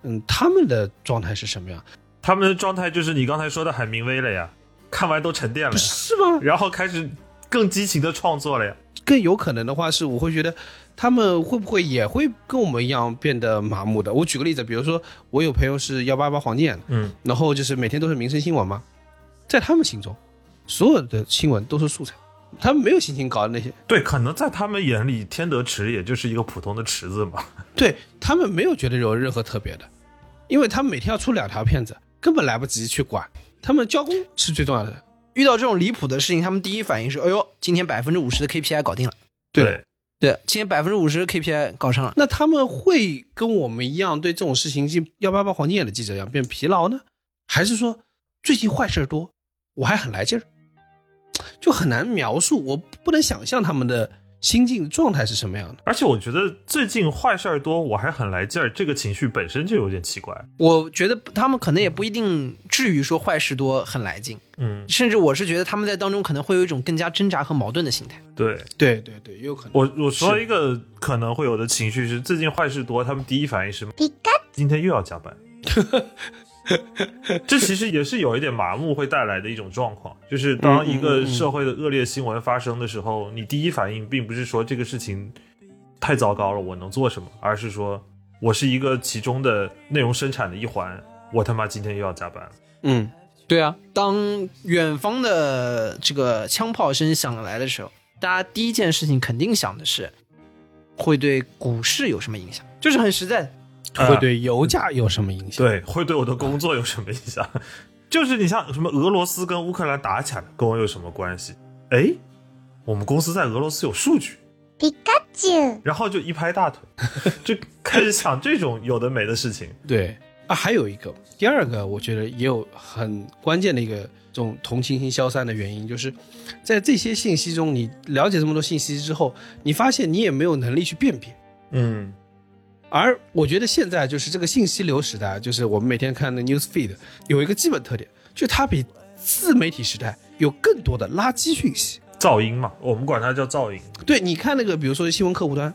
S2: 嗯，他们的状态是什么样？
S4: 他们的状态就是你刚才说的海明威了呀，看完都沉淀了呀，
S2: 是吗？
S4: 然后开始更激情的创作了呀。
S2: 更有可能的话是，我会觉得他们会不会也会跟我们一样变得麻木的？我举个例子，比如说我有朋友是幺八八黄金眼，
S4: 嗯，
S2: 然后就是每天都是民生新闻嘛，在他们心中，所有的新闻都是素材，他们没有心情搞那些，
S4: 对，可能在他们眼里，天德池也就是一个普通的池子嘛。
S2: 对他们没有觉得有任何特别的，因为他们每天要出两条片子，根本来不及去管，他们交工是最重要的。
S3: 遇到这种离谱的事情，他们第一反应是：哎呦，今天百分之五十的 KPI 搞定了。
S4: 对，
S3: 对，今天百分之五十 KPI 搞上了。
S2: 那他们会跟我们一样对这种事情，像幺八八黄金眼的记者一样变疲劳呢，还是说最近坏事多，我还很来劲儿？就很难描述，我不能想象他们的心境状态是什么样的。
S4: 而且我觉得最近坏事儿多，我还很来劲儿，这个情绪本身就有点奇怪。
S3: 我觉得他们可能也不一定至于说坏事多很来劲，
S4: 嗯，
S3: 甚至我是觉得他们在当中可能会有一种更加挣扎和矛盾的心态。
S4: 对
S2: 对对对，也有可能。
S4: 我我说一个可能会有的情绪是，最近坏事多，他们第一反应是今天又要加班。这其实也是有一点麻木会带来的一种状况，就是当一个社会的恶劣新闻发生的时候，你第一反应并不是说这个事情太糟糕了，我能做什么，而是说我是一个其中的内容生产的一环，我他妈今天又要加班了。
S2: 嗯，
S3: 对啊，当远方的这个枪炮声响来的时候，大家第一件事情肯定想的是会对股市有什么影响，就是很实在的。
S2: 会对油价有什么影响？
S4: 对，会对我的工作有什么影响？就是你像什么俄罗斯跟乌克兰打起来，跟我有什么关系？哎，我们公司在俄罗斯有数据，皮卡丘然后就一拍大腿，就开始想这种有的没的事情。
S2: 对啊，还有一个第二个，我觉得也有很关键的一个这种同情心消散的原因，就是在这些信息中，你了解这么多信息之后，你发现你也没有能力去辨别。
S4: 嗯，
S2: 而我觉得现在就是这个信息流时代，就是我们每天看的 news feed 有一个基本特点，就它比自媒体时代有更多的垃圾讯息。
S4: 噪音嘛，我们管它叫噪音。
S2: 对，你看那个，比如说新闻客户端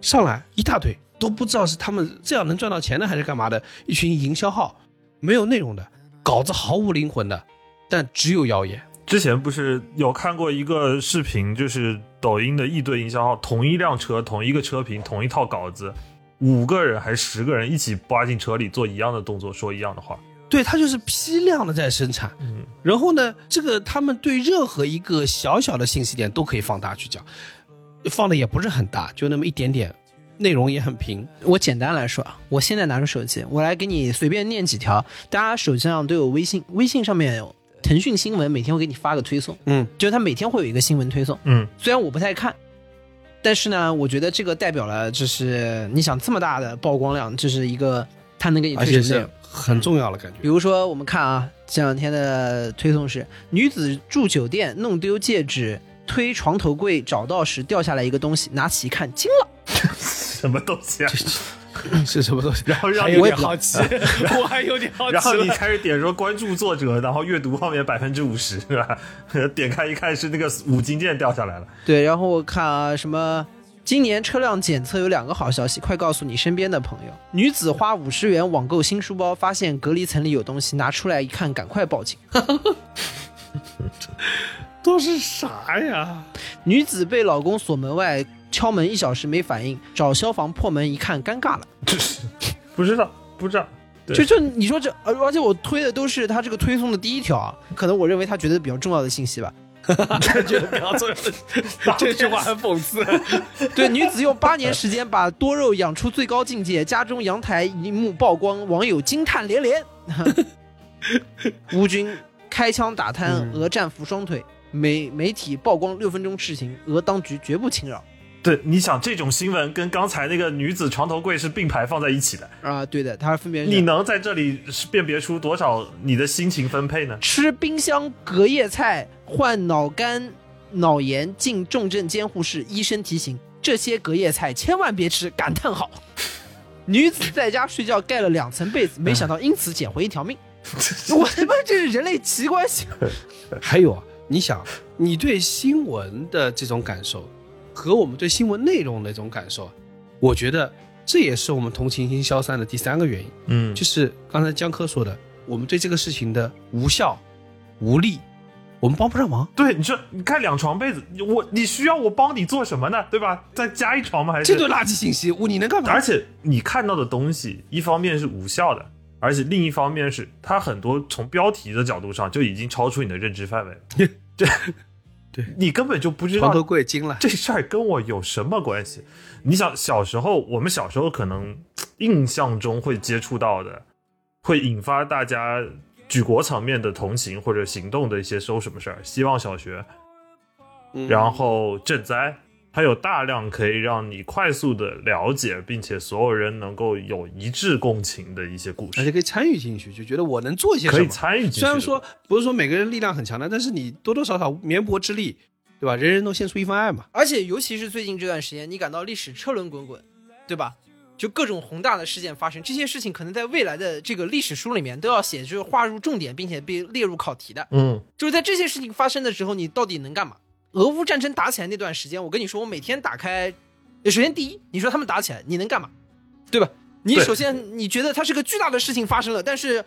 S2: 上来一大堆，都不知道是他们这样能赚到钱的，还是干嘛的？一群营销号，没有内容的，稿子毫无灵魂的，但只有谣言。
S4: 之前不是有看过一个视频，就是抖音的一堆营销号，同一辆车、同一个车评、同一套稿子，五个人还是十个人一起扒进车里做一样的动作，说一样的话。
S2: 对，他就是批量的在生产。
S4: 嗯，
S2: 然后呢，这个他们对任何一个小小的信息点都可以放大去讲，放的也不是很大，就那么一点点，内容也很平。
S3: 我简单来说啊，我现在拿出手机，我来给你随便念几条。大家手机上都有微信，微信上面有腾讯新闻，每天会给你发个推送，
S2: 嗯，
S3: 就是它每天会有一个新闻推送。
S4: 嗯，
S3: 虽然我不太看，但是呢，我觉得这个代表了，就是你想这么大的曝光量，这是一个他能给你
S2: 而且是
S3: 推什么。
S2: 很重要的感觉。
S3: 比如说，我们看啊，这两天的推送是：女子住酒店弄丢戒指，推床头柜找到时掉下来一个东西，拿起一看惊了。
S4: 什么东西啊？
S2: 是什么东西？
S4: 然后让
S2: 我有
S4: 你
S2: 点好奇，我还有点好奇。
S4: 然后你开始点说关注作者，然后阅读后面百分之五十是吧？点开一看是那个五金件掉下来了。
S3: 对，然后我看啊，什么今年车辆检测有两个好消息，快告诉你身边的朋友。女子花五十元网购新书包，发现隔离层里有东西，拿出来一看，赶快报警。
S2: 都是啥呀？
S3: 女子被老公锁门外，敲门一小时没反应，找消防破门一看，尴尬了。
S4: 不知道，不知道。对
S3: 就就你说这，而而且我推的都是他这个推送的第一条啊，可能我认为他觉得比较重要的信息吧。
S2: 觉得比较重要的，这句话很讽刺。
S3: 对，女子用八年时间把多肉养出最高境界，家中阳台一幕曝光，网友惊叹连连。乌军开枪打瘫俄战俘双腿，媒媒体曝光六分钟事情，俄当局绝不侵扰。
S4: 对，你想这种新闻跟刚才那个女子床头柜是并排放在一起的，
S3: 啊，对的，它分别
S4: 你能在这里是辨别出多少你的心情分配呢？
S3: 吃冰箱隔夜菜患脑干脑炎进重症监护室，医生提醒这些隔夜菜千万别吃，感叹号。女子在家睡觉盖了两层被子，没想到因此捡回一条命。我他妈这是人类奇观性。
S2: 还有啊，你想，你对新闻的这种感受，和我们对新闻内容的一种感受，我觉得这也是我们同情心消散的第三个原因，
S4: 嗯
S2: 就是刚才江科说的，我们对这个事情的无效、无力，我们帮不上忙。
S4: 对，你说你盖两床被子，我你需要我帮你做什么呢？对吧？再加一床吗？还是
S2: 这堆垃圾信息，我你能干嘛？
S4: 而且你看到的东西，一方面是无效的，而且另一方面是它很多从标题的角度上就已经超出你的认知范围了。这，
S2: 对。
S4: 你根本就不知
S2: 床头
S4: 道
S2: 柜惊了，
S4: 这事儿跟我有什么关系。你想，小时候我们小时候可能印象中会接触到的，会引发大家举国层面的同情或者行动的一些收什么事儿，希望小学，然后赈灾，它有大量可以让你快速的了解，并且所有人能够有一致共情的一些故事，
S2: 而且可以参与进去，就觉得我能做一些什么
S4: 可以。参与进去。
S2: 虽然说不是说每个人力量很强的，但是你多多少少绵薄之力，对吧？人人都献出一份爱嘛。
S3: 而且尤其是最近这段时间，你感到历史车轮滚滚，对吧？就各种宏大的事件发生，这些事情可能在未来的这个历史书里面都要写，就是划入重点，并且被列入考题的。
S4: 嗯，
S3: 就是在这些事情发生的时候，你到底能干嘛？俄乌战争打起来那段时间，我跟你说，我每天打开，首先第一，你说他们打起来，你能干嘛？对吧？你首先你觉得它是个巨大的事情发生了，但是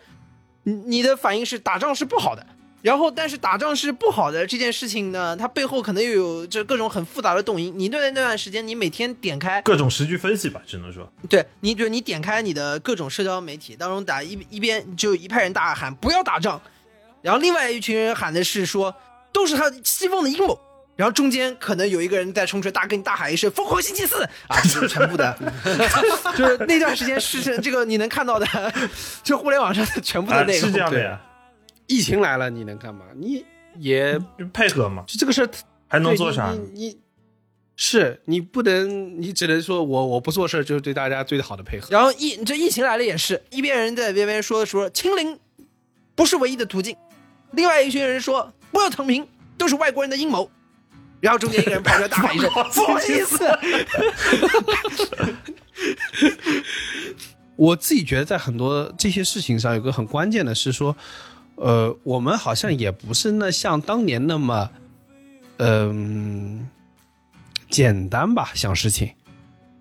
S3: 你你的反应是打仗是不好的。然后，但是打仗是不好的这件事情呢，它背后可能又有这各种很复杂的动因。你对那段时间，你每天点开，
S4: 各种时局分析吧，只能说，
S3: 对你，就你点开你的各种社交媒体当中打一一边就一派人大喊不要打仗，然后另外一群人喊的是说都是他西方的阴谋，然后中间可能有一个人在冲出来大跟你大喊一声疯狂星期四啊，就是全部的，就是那段时间是这个你能看到的，就互联网上的全部的
S4: 啊，
S3: 内容。
S4: 是这样的呀，
S2: 疫情来了，你能干嘛？你也
S4: 就配合嘛，
S2: 就这个事儿
S4: 还能做啥？
S2: 你你你是你不能，你只能说我我不做事儿就是对大家最好的配合。
S3: 然后疫这疫情来了也是一边人在边边说说清零不是唯一的途径，另外一群人说不要躺平，都是外国人的阴谋。然后中间一个人跑出来大喊一声 “不好意思”，
S2: 我自己觉得在很多这些事情上，有个很关键的是说，呃，我们好像也不是那像当年那么，嗯、简单吧想事情。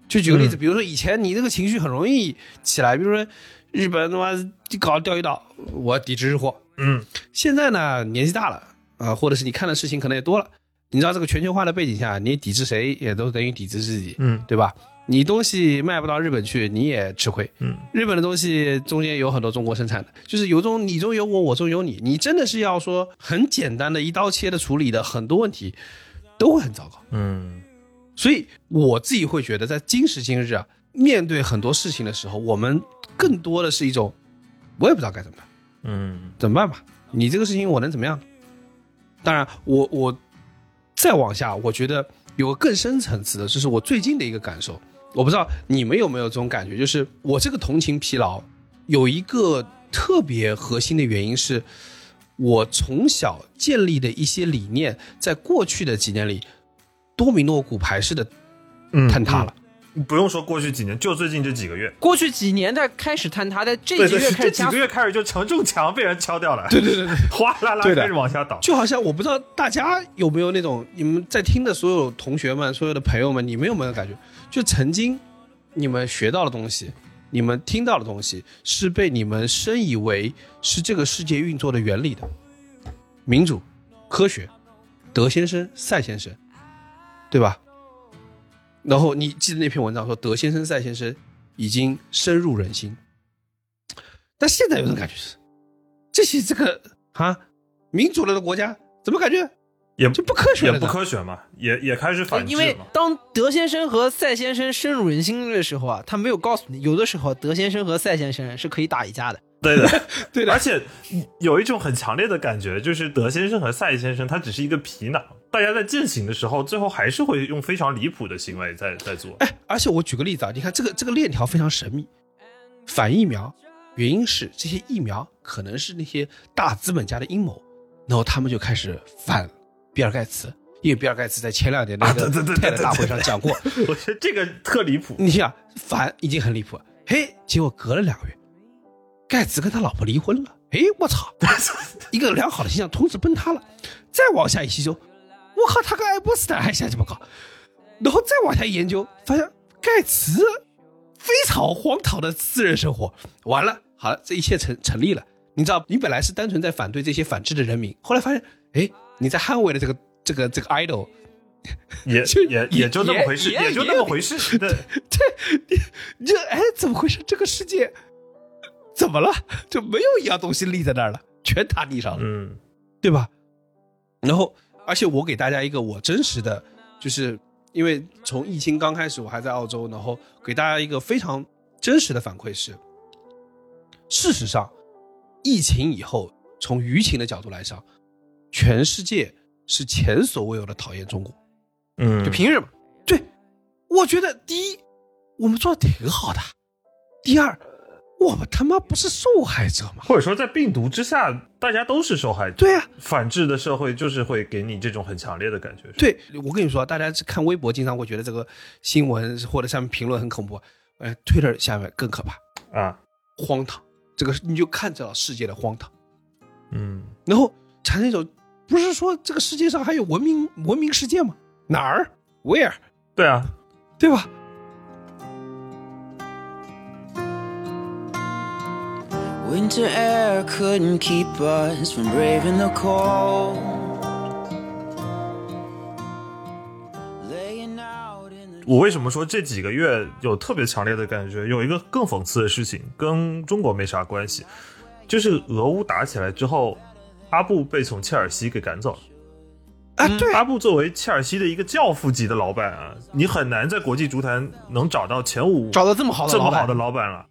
S2: 就举个例子，
S4: 嗯
S2: 比如说以前你这个情绪很容易起来，比如说日本他妈搞钓鱼岛，我抵制日货。
S4: 嗯
S2: 现在呢，年纪大了啊、或者是你看的事情可能也多了，你知道这个全球化的背景下，你抵制谁也都等于抵制自己。
S4: 嗯
S2: 对吧？你东西卖不到日本去，你也吃亏。
S4: 嗯，
S2: 日本的东西中间有很多中国生产的，就是有种你中有我，我中有你。你真的是要说很简单的一刀切的处理的很多问题，都会很糟糕。
S4: 嗯
S2: 所以我自己会觉得，在今时今日啊，面对很多事情的时候，我们更多的是一种，我也不知道该怎么办，
S4: 嗯
S2: 怎么办吧？你这个事情我能怎么样？当然，我我再往下，我觉得有个更深层次的，这是我最近的一个感受。我不知道你们有没有这种感觉，就是我这个同情疲劳有一个特别核心的原因是，我从小建立的一些理念，在过去的几年里多米诺骨牌式的
S4: 嗯，
S2: 坍塌了。
S4: 嗯。不用说过去几年，就最近这几个月，
S3: 过去几年它开始坍塌，在这几个月开
S4: 这几。个月开始就承重墙被人敲掉了，对对对对，哗啦啦开始往下倒。
S2: 就好像我不知道大家有没有那种，你们在听的所有同学们、所有的朋友们，你们有没有感觉，就曾经你们学到的东西，你们听到的东西，是被你们深以为是这个世界运作的原理的，民主、科学、德先生、赛先生，对吧？然后你记得那篇文章说，德先生、赛先生已经深入人心，但现在有种感觉是，这些这个啊，民主了的国家怎么感觉
S4: 也
S2: 就不科学了？
S4: 也不科学嘛，也也开始反制
S3: 因为。当德先生和赛先生深入人心的时候啊，他没有告诉你，有的时候德先生和赛先生是可以打一架的。
S4: 对的，
S2: 对的
S4: 而且有一种很强烈的感觉，就是德先生和赛先生他只是一个皮囊，大家在践行的时候，最后还是会用非常离谱的行为在在做。
S2: 哎，而且我举个例子啊，你看这个这个链条非常神秘，反疫苗原因是这些疫苗可能是那些大资本家的阴谋，然后他们就开始反比尔盖茨，因为比尔盖茨在前两年那
S4: 啊
S2: 个
S4: 对对对对
S2: 泰的大会上讲过，
S4: 我觉得这个特离谱。
S2: 你想反已经很离谱了，嘿，结果隔了两个月，盖茨跟他老婆离婚了，哎，我操，一个良好的形象同时崩塌了。再往下一吸收，我靠，他跟爱泼斯坦还下这么搞，然后再往下一研究，发现盖茨非常荒唐的私人生活，完了，好了，这一切成成立了。你知道，你本来是单纯在反对这些反制的人民，后来发现，哎，你在捍卫了这个这个这个 idol，
S4: 也
S2: 就
S4: 也也就那么回事，
S3: 也
S4: 也就那么回事。对，
S2: 你这哎，怎么回事？这个世界怎么了？就没有一样东西立在那儿了，全塌地上了，
S4: 嗯
S2: 对吧？然后，而且我给大家一个我真实的，就是因为从疫情刚开始，我还在澳洲，然后给大家一个非常真实的反馈是，事实上，疫情以后，从舆情的角度来讲，全世界是前所未有的讨厌中国。
S4: 嗯，
S3: 就凭什么？
S2: 对，我觉得第一，我们做的挺好的；第二，我们他妈不是受害者吗？
S4: 或者说在病毒之下，大家都是受害者。
S2: 对啊，
S4: 反制的社会就是会给你这种很强烈的感觉。
S2: 对，我跟你说，大家看微博经常会觉得这个新闻或者下面评论很恐怖，哎，Twitter 下面更可怕，
S4: 啊，
S2: 荒唐，这个你就看着了世界的荒唐，
S4: 嗯，
S2: 然后产生一种，不是说这个世界上还有文明文明世界吗？哪儿？Where？
S4: 对啊，
S2: 对吧？
S8: Winter air couldn't keep us from braving the cold. Laying out in the
S4: 我为什么说这几个月有特别强烈的感觉？有一个更讽刺的事情，跟中国没啥关系，就是俄乌打起来之后，阿布被从切尔西给赶走了。
S2: 啊，对，
S4: 阿布作为切尔西的一个教父级的老板啊，你很难在国际足坛能找到前五
S3: 找到这么好的
S4: 这么好的老板了。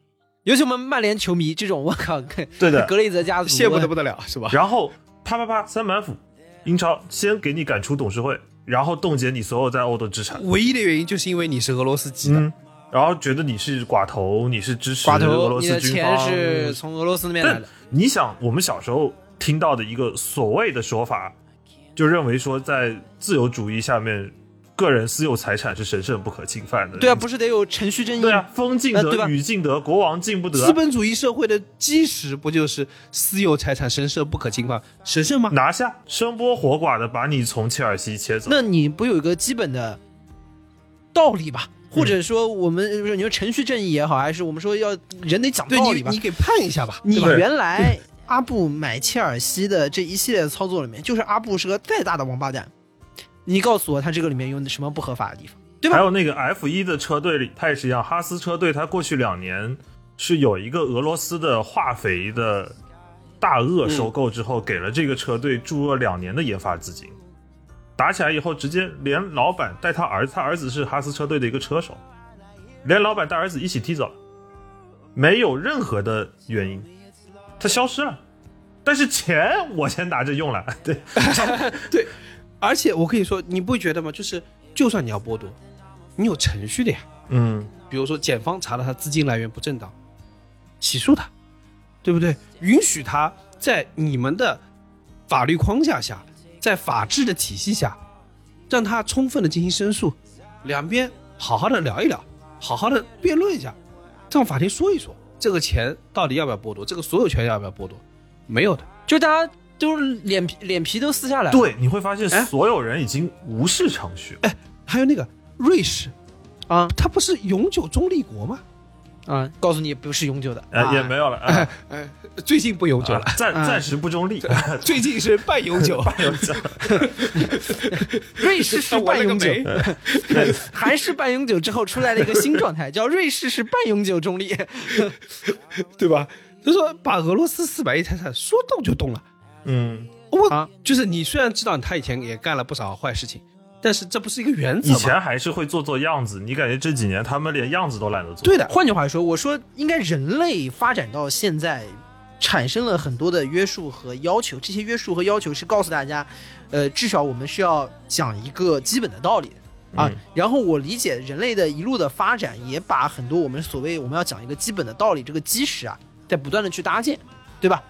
S3: 尤其我们曼联球迷这种，我靠，
S4: 对的
S3: 格雷泽家族
S2: 羡慕的不得了，是吧？
S4: 然后啪啪啪三板斧，英超先给你赶出董事会，然后冻结你所有在欧的资产。
S2: 唯一的原因就是因为你是俄罗斯籍的，
S4: 嗯，然后觉得你是寡头，你是支持俄
S3: 寡头，
S4: 罗斯
S3: 你的钱。是从俄罗斯那边来的。
S4: 你想，我们小时候听到的一个所谓的说法，就认为说在自由主义下面，个人私有财产是神圣不可侵犯的。
S3: 对啊，不是得有程序正义？
S4: 对啊，封禁得，
S3: 呃对吧
S4: 禹禁得，国王禁不得。
S2: 资本主义社会的基石不就是私有财产神圣不可侵犯？神圣吗？
S4: 拿下，生波活剐的把你从切尔西切走。
S3: 那你不有一个基本的道理吧？或者说我们呃你说程序正义也好，还是我们说要人得讲道理吧？
S2: 你你给判一下吧。
S3: 你原来阿布买切尔西的这一系列操作里面，就是阿布是个再大的王八蛋。你告诉我，他这个里面有什么不合法的地方？对吧
S4: 还有那个 F 一的车队里，它也是一样。哈斯车队，它过去两年是有一个俄罗斯的化肥的大鳄收购之后，给了这个车队注入了两年的研发资金。打起来以后，直接连老板带他儿子，他儿子是哈斯车队的一个车手，连老板带儿子一起踢走了，没有任何的原因，他消失了。但是钱我先拿着用了，对，
S2: 对，而且我可以说，你不会觉得吗？就是就算你要剥夺，你有程序的呀。
S4: 嗯，
S2: 比如说检方查到他资金来源不正当，起诉他，对不对？允许他在你们的法律框架下，在法治的体系下，让他充分的进行申诉，两边好好的聊一聊，好好的辩论一下，让法庭说一说这个钱到底要不要剥夺，这个所有权要不要剥夺？没有的，
S3: 就大家都是脸皮脸皮都撕下来了。
S4: 对，你会发现
S2: 哎
S4: 所有人已经无视程序哎。
S2: 还有那个瑞士，
S3: 啊
S2: 它不是永久中立国吗？
S3: 啊，告诉你不是永久的，
S4: 呃，也没有了，啊
S2: 哎，最近不永久了，
S4: 暂
S3: 啊
S4: 暂时不中立，
S2: 最近是半永久。
S4: 半永久
S3: 瑞士是半永久还是半永久之后出来了一个新状态，叫瑞士是半永久中立。
S2: 对吧？他说把俄罗斯四百亿财产说动就动了。
S4: 嗯，
S2: 我、
S3: 啊
S2: 就是你虽然知道他以前也干了不少坏事情，但是这不是一个原则
S4: 以？前还是会做做样子，你感觉这几年他们连样子都懒得做。
S2: 对的，
S3: 换句话说，我说应该人类发展到现在，产生了很多的约束和要求。这些约束和要求是告诉大家，呃，至少我们是要讲一个基本的道理啊。
S4: 嗯
S3: 然后我理解人类的一路的发展，也把很多我们所谓我们要讲一个基本的道理这个基石啊，在不断的去搭建，对吧？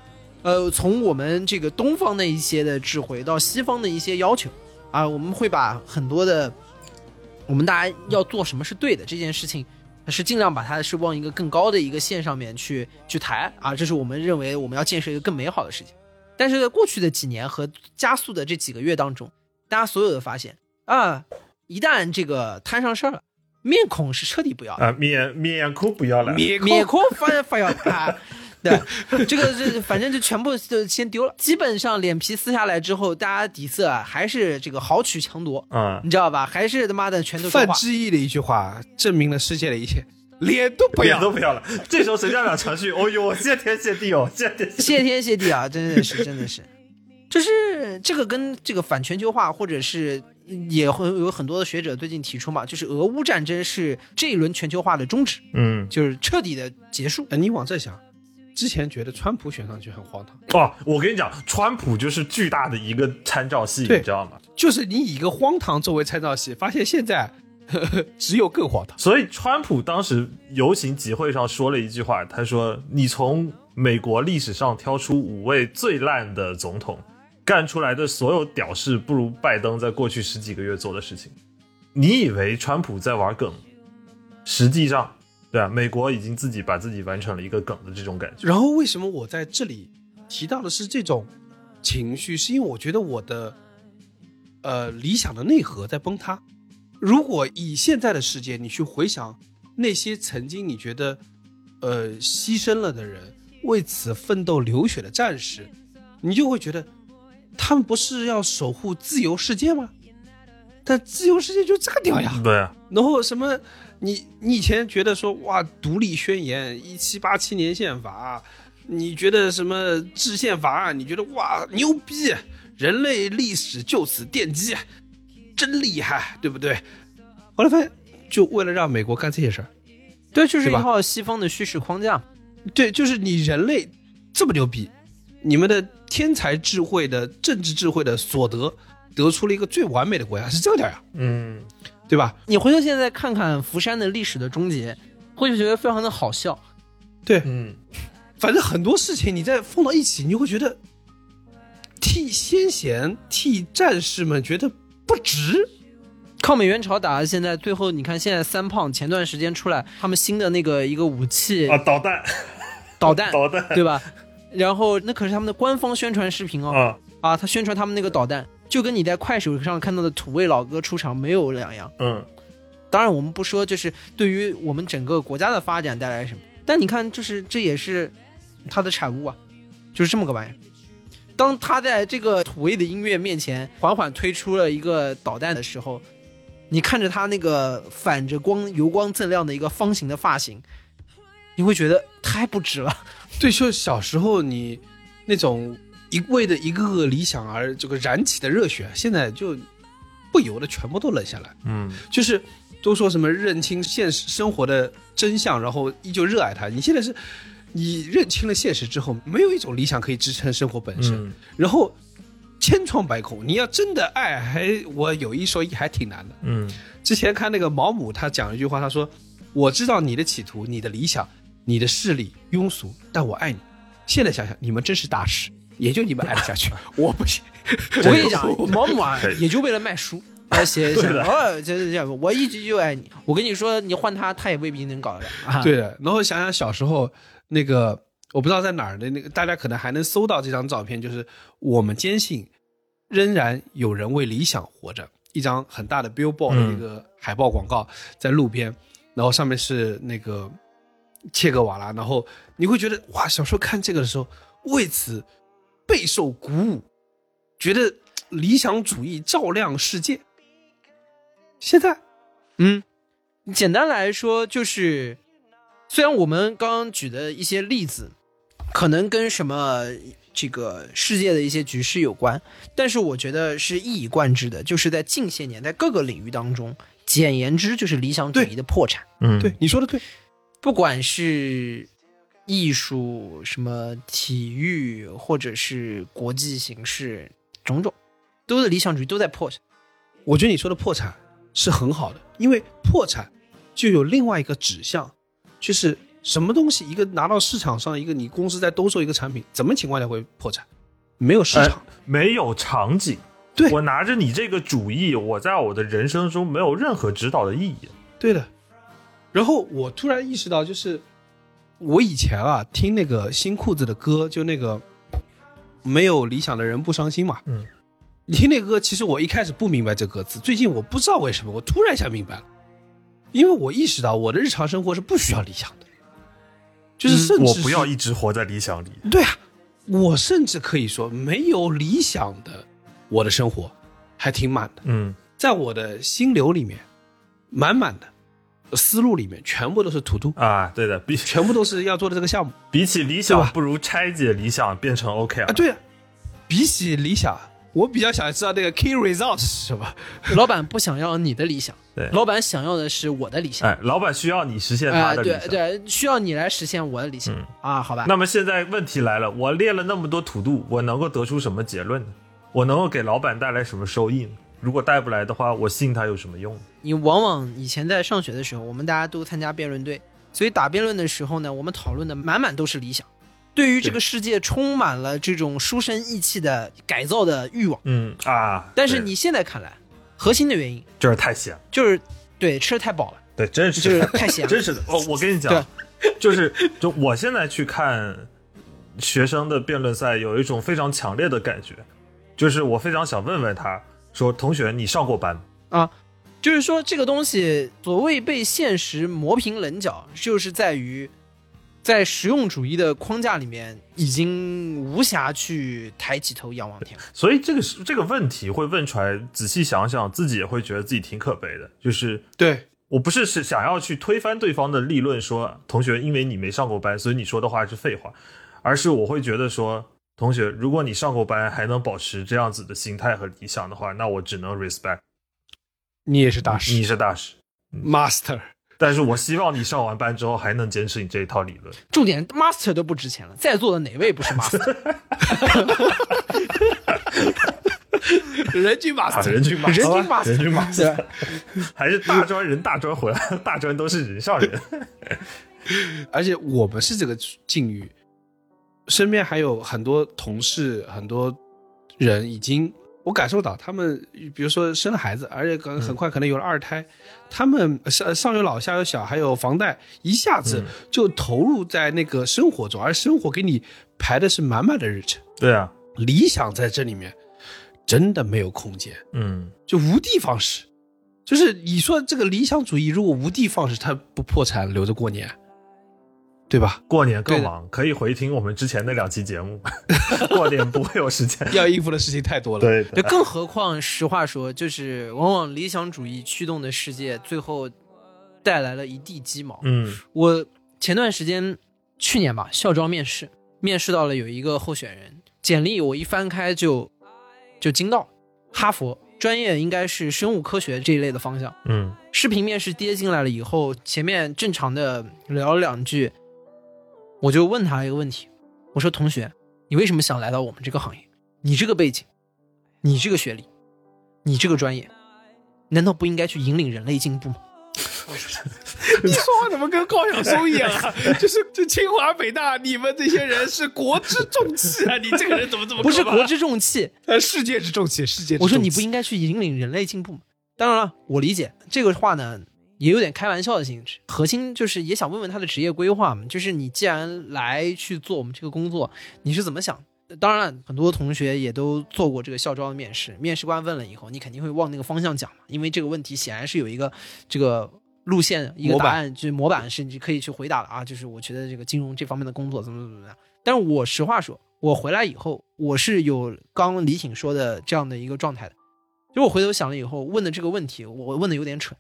S3: 呃，从我们这个东方的一些的智慧到西方的一些要求啊，我们会把很多的我们大家要做什么是对的这件事情，是尽量把它是往一个更高的一个线上面去去抬啊，这是我们认为我们要建设一个更美好的事情。但是在过去的几年和加速的这几个月当中，大家所有的发现啊，一旦这个摊上事儿了，面孔是彻底不要的，
S4: 啊，面面孔不要了，
S2: 面
S3: 面孔发发要啊。对，这个是反正就全部就先丢了，基本上脸皮撕下来之后，大家底色啊还是这个豪取强夺，
S4: 嗯，
S3: 你知道吧？还是他妈的全都说
S2: 范
S3: 话。
S2: 志毅的一句话证明了世界的一切，脸都不要
S4: 脸
S2: 要。
S4: 都不要了。这时候谁家长程序？哦呦，谢天谢地哦，谢天谢
S3: 谢天谢地啊，真的是，真的是，就是这个跟这个反全球化，或者是也会有很多的学者最近提出嘛，就是俄乌战争是这一轮全球化的终止，
S4: 嗯，
S3: 就是彻底的结束。
S2: 呃你往这想，之前觉得川普选上去很荒唐，
S4: 哦，我跟你讲，川普就是巨大的一个参照系，你知道吗？
S2: 就是你以一个荒唐作为参照系，发现现在呵 呵只有更荒唐。
S4: 所以川普当时游行集会上说了一句话，他说：“你从美国历史上挑出五位最烂的总统，干出来的所有屌事不如拜登在过去十几个月做的事情。你以为川普在玩梗，实际上，对啊，美国已经自己把自己完成了一个梗的这种感觉。
S2: 然后为什么我在这里提到的是这种情绪？是因为我觉得我的呃理想的内核在崩塌。如果以现在的世界，你去回想那些曾经你觉得呃牺牲了的人，为此奋斗流血的战士，你就会觉得他们不是要守护自由世界吗？但自由世界就这个屌呀！
S4: 对啊，
S2: 然后什么，你你以前觉得说哇，独立宣言、一七八七年宪法，你觉得什么制宪法案？你觉得哇牛逼，人类历史就此奠基，真厉害，对不对？后来发现，就为了让美国干这些事儿，
S3: 对，就是一套西方的叙事框架。
S2: 对，就是你人类这么牛逼，你们的天才智慧的政治智慧的所得，得出了一个最完美的国家，是这个点儿呀，
S4: 嗯，
S2: 对吧？
S3: 你回头现在看看福山的历史的终结，会觉得非常的好笑。
S2: 对，
S4: 嗯，
S2: 反正很多事情你再放到一起，你就会觉得替先贤、替战士们觉得不值，
S3: 抗美援朝打到现在，最后你看现在三胖前段时间出来，他们新的那个一个武器
S4: 啊，导弹，
S3: 导弹，
S4: 导弹，
S3: 对吧？然后那可是他们的官方宣传视频哦，
S4: 啊，
S3: 啊，他宣传他们那个导弹，就跟你在快手上看到的土味老哥出场没有两样。
S4: 嗯，
S3: 当然我们不说就是对于我们整个国家的发展带来什么，但你看，就是这也是他的产物啊，就是这么个玩意儿。当他在这个土味的音乐面前缓缓推出了一个导弹的时候，你看着他那个反着光、油光锃亮的一个方形的发型，你会觉得太不值了。
S2: 对，就小时候你那种一为的一个个理想而这个燃起的热血，现在就不由得全部都冷下来。
S4: 嗯，
S2: 就是都说什么认清现实生活的真相，然后依旧热爱它。你现在是，你认清了现实之后，没有一种理想可以支撑生活本身，
S4: 嗯
S2: 然后千疮百孔。你要真的爱，还我有一说一，还挺难的。
S4: 嗯，
S2: 之前看那个毛姆，他讲了一句话，他说：“我知道你的企图、你的理想、你的势力庸俗，但我爱你。”现在想想，你们真是大师，也就你们爱得下去，我不行。
S3: 我跟你讲，毛姆啊，也就为了卖书。而写
S4: 一下
S3: 哦，就是这样，我一直就爱你。我跟你说，你换他，他也未必能搞得了。啊、
S2: 对的。然后想想小时候那个，我不知道在哪儿的那个，大家可能还能搜到这张照片，就是我们坚信仍然有人为理想活着。一张很大的 billboard 的
S4: 嗯
S2: 一个海报广告在路边，然后上面是那个切格瓦拉，然后你会觉得哇，小时候看这个的时候，为此备受鼓舞，觉得理想主义照亮世界。现在
S3: 嗯，简单来说就是，虽然我们刚刚举的一些例子，可能跟什么这个世界的一些局势有关，但是我觉得是一以贯之的，就是在近些年在各个领域当中，简言之就是理想主义的破产。
S4: 嗯，
S2: 对你说的对，
S3: 不管是艺术、什么体育，或者是国际形势，种种，都是理想主义都在破产。
S2: 我觉得你说的破产是很好的，因为破产就有另外一个指向，就是什么东西一个拿到市场上，一个你公司在兜售一个产品，怎么情况下会破产？没有市场，
S4: 哎没有场景。
S2: 对
S4: 我拿着你这个主意，我在我的人生中没有任何指导的意义。
S2: 对的。然后我突然意识到，就是我以前啊听那个新裤子的歌，就那个没有理想的人不伤心嘛。
S4: 嗯，
S2: 你听那个歌，其实我一开始不明白这歌词，最近我不知道为什么，我突然一下明白了，因为我意识到我的日常生活是不需要理想的，就是甚至是
S4: 我不要一直活在理想里。
S2: 对啊，我甚至可以说没有理想的我的生活还挺满的，
S4: 嗯，
S2: 在我的心流里面，满满的思路里面全部都是 to do，
S4: 啊，对的，比
S2: 全部都是要做的这个项目
S4: 比起理，想不如拆解理想变成 OK
S2: 啊。对啊，比起理想，我比较想知道那个 key result 是什么。
S3: 老板不想要你的理想，
S4: 对
S3: 老板想要的是我的理想。
S4: 哎，老板需要你实现
S3: 啊、
S4: 他的理想。
S3: 对对，需要你来实现我的理想、
S4: 嗯
S3: 啊，好吧？
S4: 那么现在问题来了，我列了那么多土度，我能够得出什么结论呢？我能够给老板带来什么收益呢？如果带不来的话，我信他有什么用？
S3: 你往往以前在上学的时候，我们大家都参加辩论队，所以打辩论的时候呢，我们讨论的满满都是理想，对于这个世界充满了这种书生意气的改造的欲望。
S4: 嗯啊，
S3: 但是你现在看来，核心的原因
S4: 就是太咸，
S3: 就是对吃的太饱了，
S4: 对，真是
S3: 就是太咸了
S4: 真是的。哦，我跟你讲，就是就我现在去看学生的辩论赛，有一种非常强烈的感觉，就是我非常想问问他说：“同学，你上过班？”
S3: 啊，就是说这个东西所谓被现实磨平棱角，就是在于在实用主义的框架里面，已经无暇去抬起头仰望天空。
S4: 所以这个是这个问题会问出来，仔细想想，自己也会觉得自己挺可悲的。就是
S2: 对，
S4: 我不是是想要去推翻对方的立论说，同学，因为你没上过班，所以你说的话是废话，而是我会觉得说，同学，如果你上过班还能保持这样子的心态和理想的话，那我只能 respect
S2: 你也是大师，
S4: 你是大师。
S2: master。
S4: 但是我希望你上完班之后还能坚持你这一套理论。
S3: 重点，master 都不值钱了，在座的哪位不是 master？
S2: 人均马
S4: 啊，
S2: 斯
S4: 人均
S3: master
S4: 人均
S3: master，？
S4: 还是大专人大专回来，大专都是人上人。
S2: 而且我们是这个境遇，身边还有很多同事，很多人已经我感受到他们，比如说生了孩子，而且可能很快可能有了二胎，他们上上有老下有小，还有房贷，一下子就投入在那个生活中，而生活给你排的是满满的日程，
S4: 对啊，
S2: 理想在这里面真的没有空间，
S4: 嗯，
S2: 就无地放矢。就是你说这个理想主义，如果无的放矢，他不破产留着过年，对吧？
S4: 过年更忙，可以回听我们之前那两期节目。过年不会有时间。
S2: 要应付的事情太多了。
S4: 对的，
S3: 就更何况，实话说，就是往往理想主义驱动的世界，最后带来了一地鸡毛。
S4: 嗯
S3: 我前段时间，去年吧，校招面试，面试到了有一个候选人，简历我一翻开就就惊到，哈佛专业应该是生物科学这一类的方向。
S4: 嗯
S3: 视频面试跌进来了以后，前面正常的聊了两句，我就问他一个问题，我说：“同学，你为什么想来到我们这个行业？你这个背景，你这个学历，你这个专业，难道不应该去引领人类进步吗？”
S2: 你说话怎么跟高晓松一样啊？就是就清华北大，你们这些人是国之重器啊！你这个人怎么这么
S3: 不是国之重器，
S2: 呃世界之重器，世界之重器。
S3: 我说你不应该去引领人类进步吗？当然了，我理解这个话呢，也有点开玩笑的性质。核心就是也想问问他的职业规划嘛，就是你既然来去做我们这个工作，你是怎么想？当然了，很多同学也都做过这个校招的面试，面试官问了以后，你肯定会往那个方向讲嘛，因为这个问题显然是有一个这个路线一个答案，就是模板是你可以去回答的啊。就是我觉得这个金融这方面的工作怎么怎么怎么样。但是我实话说，我回来以后，我是有刚李挺说的这样的一个状态的。就我回头想了以后，问的这个问题，我问的有点蠢。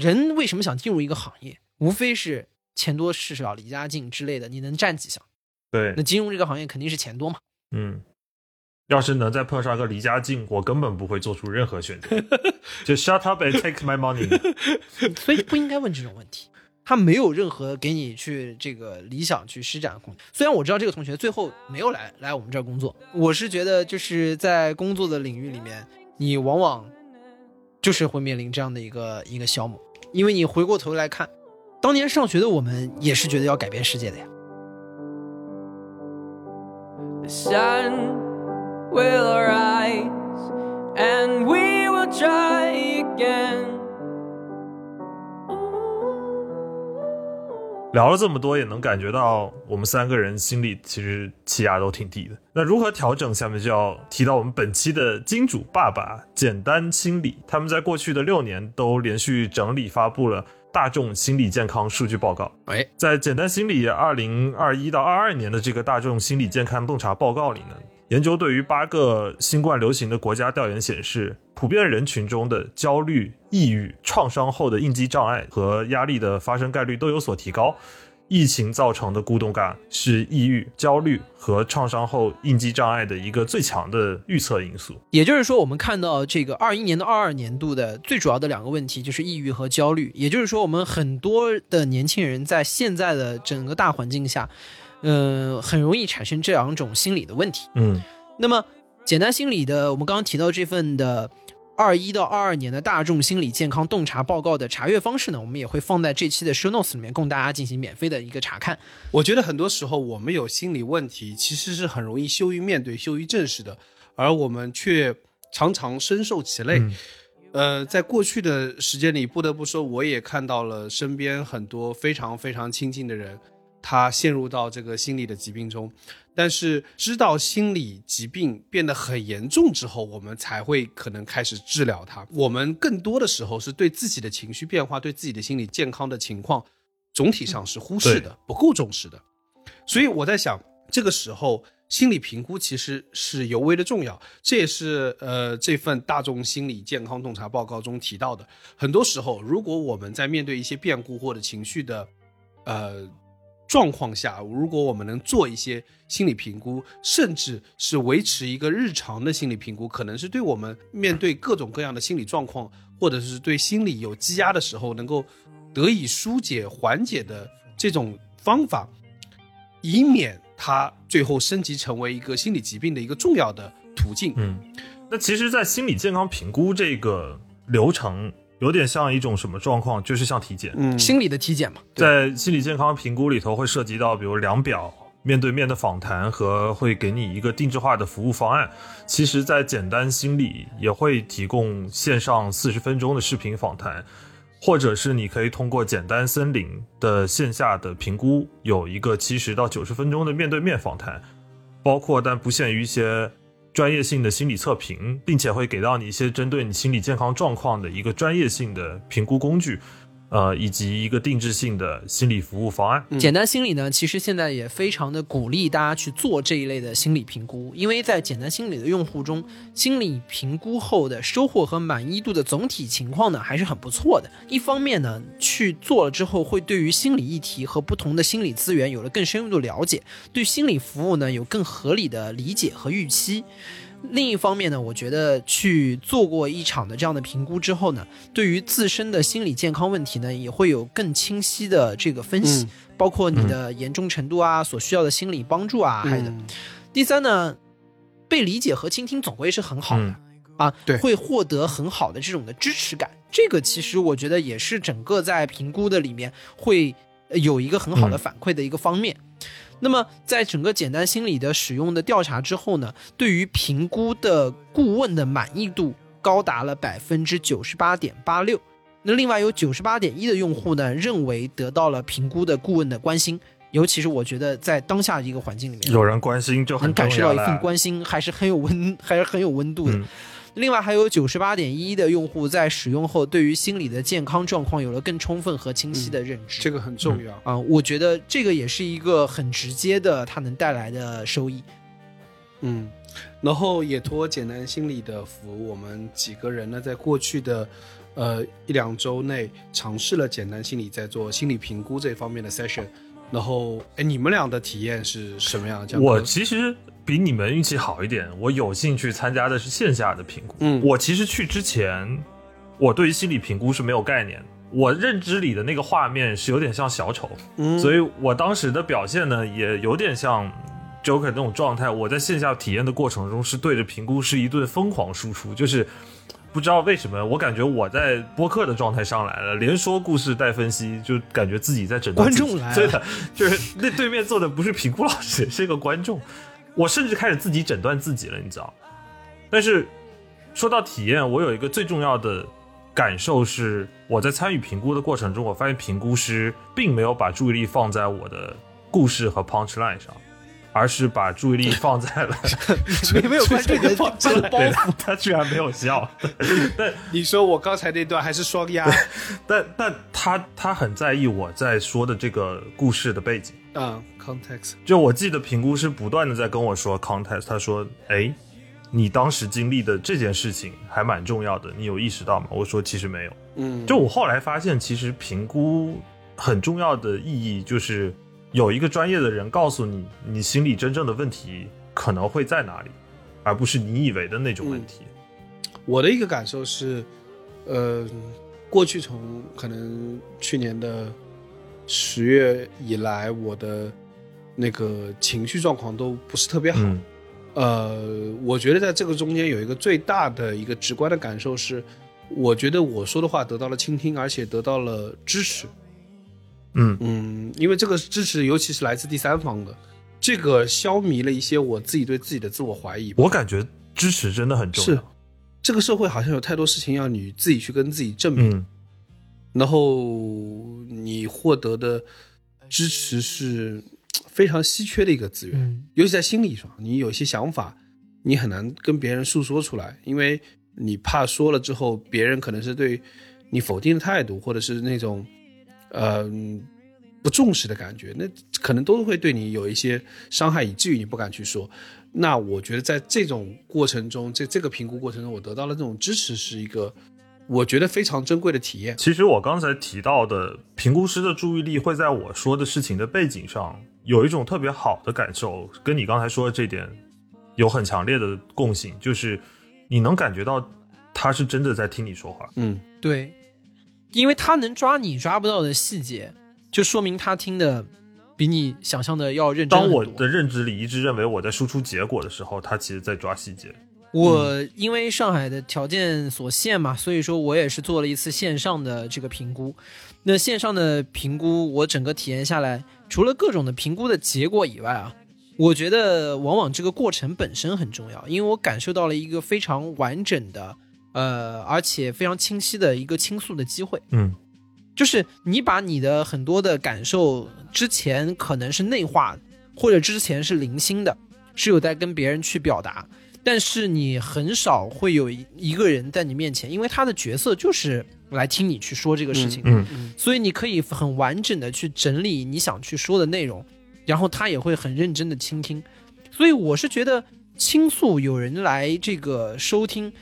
S3: 人为什么想进入一个行业？无非是钱多事少、离家近之类的，你能占几项？
S4: 对
S3: 那，金融这个行业肯定是钱多嘛。
S4: 嗯，要是能再碰上个离家近，我根本不会做出任何选择，就 shut up and take my money。
S3: 所以不应该问这种问题。他没有任何给你去这个理想去施展的空间。虽然我知道这个同学最后没有来来我们这儿工作，我是觉得就是在工作的领域里面，你往往就是会面临这样的一个一个消磨，因为你回过头来看，当年上学的我们也是觉得要改变世界的呀。
S9: The sun will rise, and we will try again.
S4: 聊了这么多，也能感觉到我们三个人心里其实气压都挺低的。那如何调整？下面就要提到我们本期的金主爸爸简单心理，他们在过去的六年都连续整理发布了大众心理健康数据报告。
S2: 哎，
S4: 在简单心理二零二一到二二年的这个大众心理健康洞察报告里呢，研究对于八个新冠流行的国家调研显示，普遍人群中的焦虑、抑郁、创伤后的应激障碍和压力的发生概率都有所提高。疫情造成的孤独感是抑郁、焦虑和创伤后应激障碍的一个最强的预测因素。
S3: 也就是说，我们看到这个二一年到二二年度的最主要的两个问题就是抑郁和焦虑。也就是说，我们很多的年轻人在现在的整个大环境下，呃，很容易产生这两种心理的问题。
S4: 嗯
S3: 那么，简单心理的，我们刚刚提到这份的二一到二二年的大众心理健康洞察报告的查阅方式呢，我们也会放在这期的 show notes 里面，供大家进行免费的一个查看。
S2: 我觉得很多时候我们有心理问题，其实是很容易羞于面对、羞于正视的，而我们却常常深受其累。
S4: 嗯
S2: 呃，在过去的时间里，不得不说，我也看到了身边很多非常非常亲近的人，他陷入到这个心理的疾病中。但是知道心理疾病变得很严重之后，我们才会可能开始治疗它。我们更多的时候是对自己的情绪变化、对自己的心理健康的情况，总体上是忽视的，不够重视的。所以我在想，这个时候心理评估其实是尤为的重要。这也是呃这份大众心理健康洞察报告中提到的。很多时候，如果我们在面对一些变故或者情绪的呃状况下，如果我们能做一些心理评估，甚至是维持一个日常的心理评估，可能是对我们面对各种各样的心理状况，或者是对心理有积压的时候，能够得以疏解、缓解的这种方法，以免它最后升级成为一个心理疾病的一个重要的途径。
S4: 嗯，那其实，在心理健康评估这个流程，有点像一种什么状况？就是像体检。
S2: 嗯，
S3: 心理的体检嘛，
S4: 在心理健康评估里头会涉及到，比如量表、面对面的访谈和会给你一个定制化的服务方案。其实，在简单心理也会提供线上四十分钟的视频访谈，或者是你可以通过简单森林的线下的评估，有一个七十到九十分钟的面对面访谈，包括但不限于一些专业性的心理测评，并且会给到你一些针对你心理健康状况的一个专业性的评估工具。呃，以及一个定制性的心理服务方案。
S3: 简单心理呢，其实现在也非常的鼓励大家去做这一类的心理评估，因为在简单心理的用户中，心理评估后的收获和满意度的总体情况呢还是很不错的。一方面呢，去做了之后，会对于心理议题和不同的心理资源有了更深入的了解，对心理服务呢有更合理的理解和预期。另一方面呢，我觉得去做过一场的这样的评估之后呢，对于自身的心理健康问题呢，也会有更清晰的这个分析，包括你的严重程度啊，所需要的心理帮助啊，还有的。第三呢，被理解和倾听总归是很好的啊，
S2: 对，
S3: 会获得很好的这种的支持感。这个其实我觉得也是整个在评估的里面会有一个很好的反馈的一个方面。那么，在整个简单心理的使用的调查之后呢，对于评估的顾问的满意度高达了百分之九十八点八六。那另外有九十八点一的用户呢，认为得到了评估的顾问的关心，尤其是我觉得在当下一个环境里面，
S4: 有人关心就很
S3: 能感受到一份关心，还是很有温，还是很有温度的。另外还有九十八点一的用户在使用后，对于心理的健康状况有了更充分和清晰的认知，
S2: 这个很重要
S3: 啊！我觉得这个也是一个很直接的，它能带来的收益。
S2: 嗯，然后也托简单心理的福，我们几个人呢，在过去的呃一两周内尝试了简单心理在做心理评估这方面的 session。然后，哎，你们俩的体验是什么样？
S4: 我其实。比你们运气好一点，我有幸去参加的是线下的评估。
S2: 嗯，
S4: 我其实去之前，我对于心理评估是没有概念。我认知里的那个画面是有点像小丑，
S2: 嗯，
S4: 所以我当时的表现呢，也有点像 Joker 那种状态。我在线下体验的过程中，是对着评估是一顿疯狂输出，就是不知道为什么，我感觉我在播客的状态上来了，连说故事带分析，就感觉自己在整
S3: 观众来了，
S4: 对的，就是那对面坐的不是评估老师，是一个观众。我甚至开始自己诊断自己了，你知道？但是说到体验，我有一个最重要的感受是，我在参与评估的过程中，我发现评估师并没有把注意力放在我的故事和 punch line 上，而是把注意力放在了
S3: 你 没有关注你的 包袱，
S4: 他居然没有笑。但
S2: 你说我刚才那段还是双压，
S4: 但但他他很在意我在说的这个故事的背景。
S2: 啊，context，
S4: 就我记得评估师不断的在跟我说 context，他说，哎，你当时经历的这件事情还蛮重要的，你有意识到吗？我说其实没有，
S2: 嗯，
S4: 就我后来发现，其实评估很重要的意义就是有一个专业的人告诉你，你心里真正的问题可能会在哪里，而不是你以为的那种问题。
S2: 我的一个感受是，呃，过去从可能去年的。十月以来，我的那个情绪状况都不是特别好。呃，我觉得在这个中间有一个最大的一个直观的感受是，我觉得我说的话得到了倾听，而且得到了支持。
S4: 嗯
S2: 嗯，因为这个支持尤其是来自第三方的，这个消弭了一些我自己对自己的自我怀疑。
S4: 我感觉支持真的很重
S2: 要。是，这个社会好像有太多事情要你自己去跟自己证明。然后你获得的支持是非常稀缺的一个资源，尤其在心理上，你有一些想法，你很难跟别人诉说出来，因为你怕说了之后，别人可能是对你否定的态度，或者是那种呃不重视的感觉，那可能都会对你有一些伤害，以至于你不敢去说。那我觉得在这种过程中，在这个评估过程中，我得到了这种支持，是一个。我觉得非常珍贵的体验。
S4: 其实我刚才提到的评估师的注意力会在我说的事情的背景上有一种特别好的感受，跟你刚才说的这点有很强烈的共性，就是你能感觉到他是真的在听你说话。
S2: 嗯，
S3: 对，因为他能抓你抓不到的细节，就说明他听的比你想象的要认真。
S4: 当我的认知里一直认为我在输出结果的时候，他其实在抓细节。
S3: 我因为上海的条件所限嘛，所以说我也是做了一次线上的这个评估。那线上的评估，我整个体验下来，除了各种的评估的结果以外啊，我觉得往往这个过程本身很重要，因为我感受到了一个非常完整的，呃，而且非常清晰的一个倾诉的机会。
S4: 嗯
S3: 就是你把你的很多的感受之前可能是内化，或者之前是零星的，是有在跟别人去表达，但是你很少会有一一个人在你面前，因为他的角色就是来听你去说这个事情的，
S4: 嗯
S3: 所以你可以很完整的去整理你想去说的内容，然后他也会很认真的倾听。所以我是觉得倾诉有人来这个收听，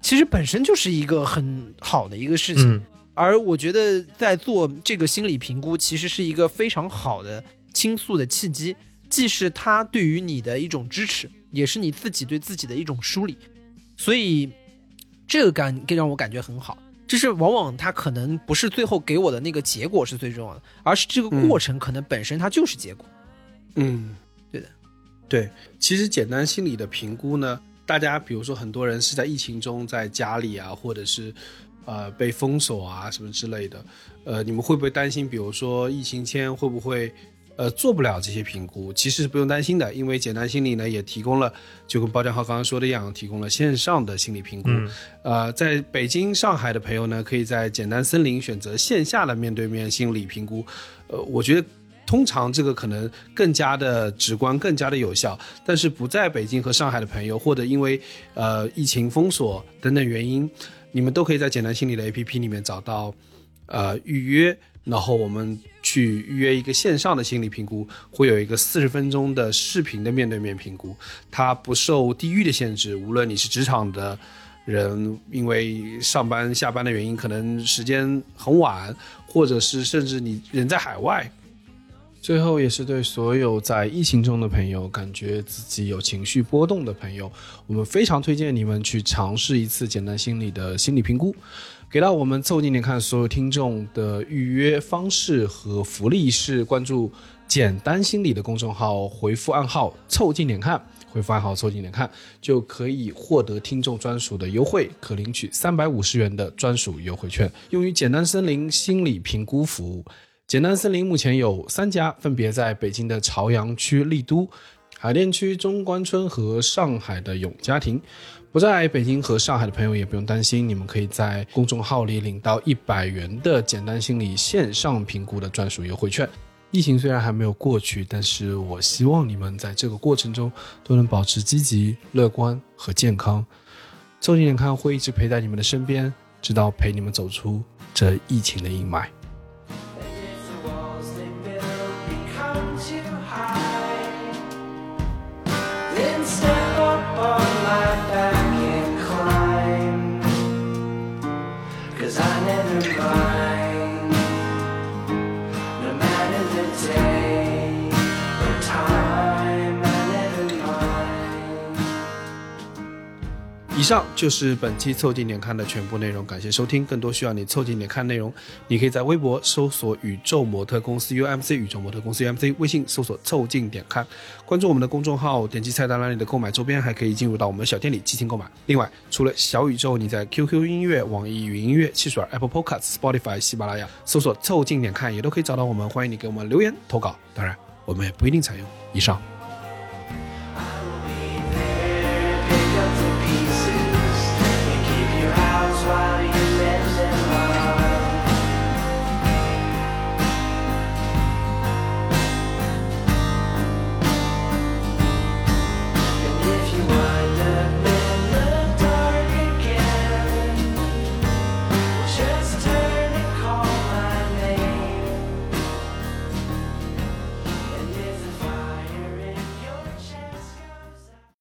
S3: 其实本身就是一个很好的一个事情。
S4: 嗯
S3: 而我觉得在做这个心理评估，其实是一个非常好的倾诉的契机，既是他对于你的一种支持，也是你自己对自己的一种梳理。所以这个感更让我感觉很好。就是往往他可能不是最后给我的那个结果是最重要的，而是这个过程可能本身它就是结果。
S2: 嗯，
S3: 对的，
S2: 对。其实简单心理的评估呢，大家比如说很多人是在疫情中在家里啊，或者是呃被封锁啊什么之类的，呃，你们会不会担心？比如说疫情前会不会呃做不了这些评估？其实是不用担心的，因为简单心理呢也提供了，就跟包江浩刚刚说的一样，提供了线上的心理评估。
S4: 嗯
S2: 呃，在北京、上海的朋友呢，可以在简单森林选择线下的面对面心理评估。呃，我觉得通常这个可能更加的直观、更加的有效。但是不在北京和上海的朋友，或者因为呃疫情封锁等等原因，你们都可以在简单心理的 APP 里面找到呃预约，然后我们去预约一个线上的心理评估，会有一个四十分钟的视频的面对面评估，它不受地域的限制，无论你是职场的。人因为上班下班的原因，可能时间很晚，或者是甚至你人在海外。最后，也是对所有在疫情中的朋友，感觉自己有情绪波动的朋友，我们非常推荐你们去尝试一次简单心理的心理评估。给到我们凑近点看所有听众的预约方式和福利是关注“简单心理”的公众号，回复暗号“凑近点看”。回复暗号“凑近点看”，就可以获得听众专属的优惠，可领取三百五十元的专属优惠券，用于简单森林心理评估服务。简单森林目前有三家，分别在北京的朝阳区丽都、海淀区中关村和上海的永嘉庭。不在北京和上海的朋友也不用担心，你们可以在公众号里领到一百元的简单心理线上评估的专属优惠券。疫情虽然还没有过去，但是我希望你们在这个过程中都能保持积极、乐观和健康。凑近点看会一直陪在你们的身边，直到陪你们走出这疫情的阴霾。以上就是本期凑近点看的全部内容，感谢收听。更多需要你凑近点看内容，你可以在微博搜索“宇宙模特公司 UMC”，宇宙模特公司 UMC，微信搜索“凑近点看”，关注我们的公众号，点击菜单栏里的购买周边，还可以进入到我们的小店里进行购买。另外，除了小宇宙，你在 QQ 音乐、网易云音乐、汽水、Apple Podcasts、Spotify、喜马拉雅搜索“凑近点看”也都可以找到我们，欢迎你给我们留言投稿。当然，我们也不一定采用。以上。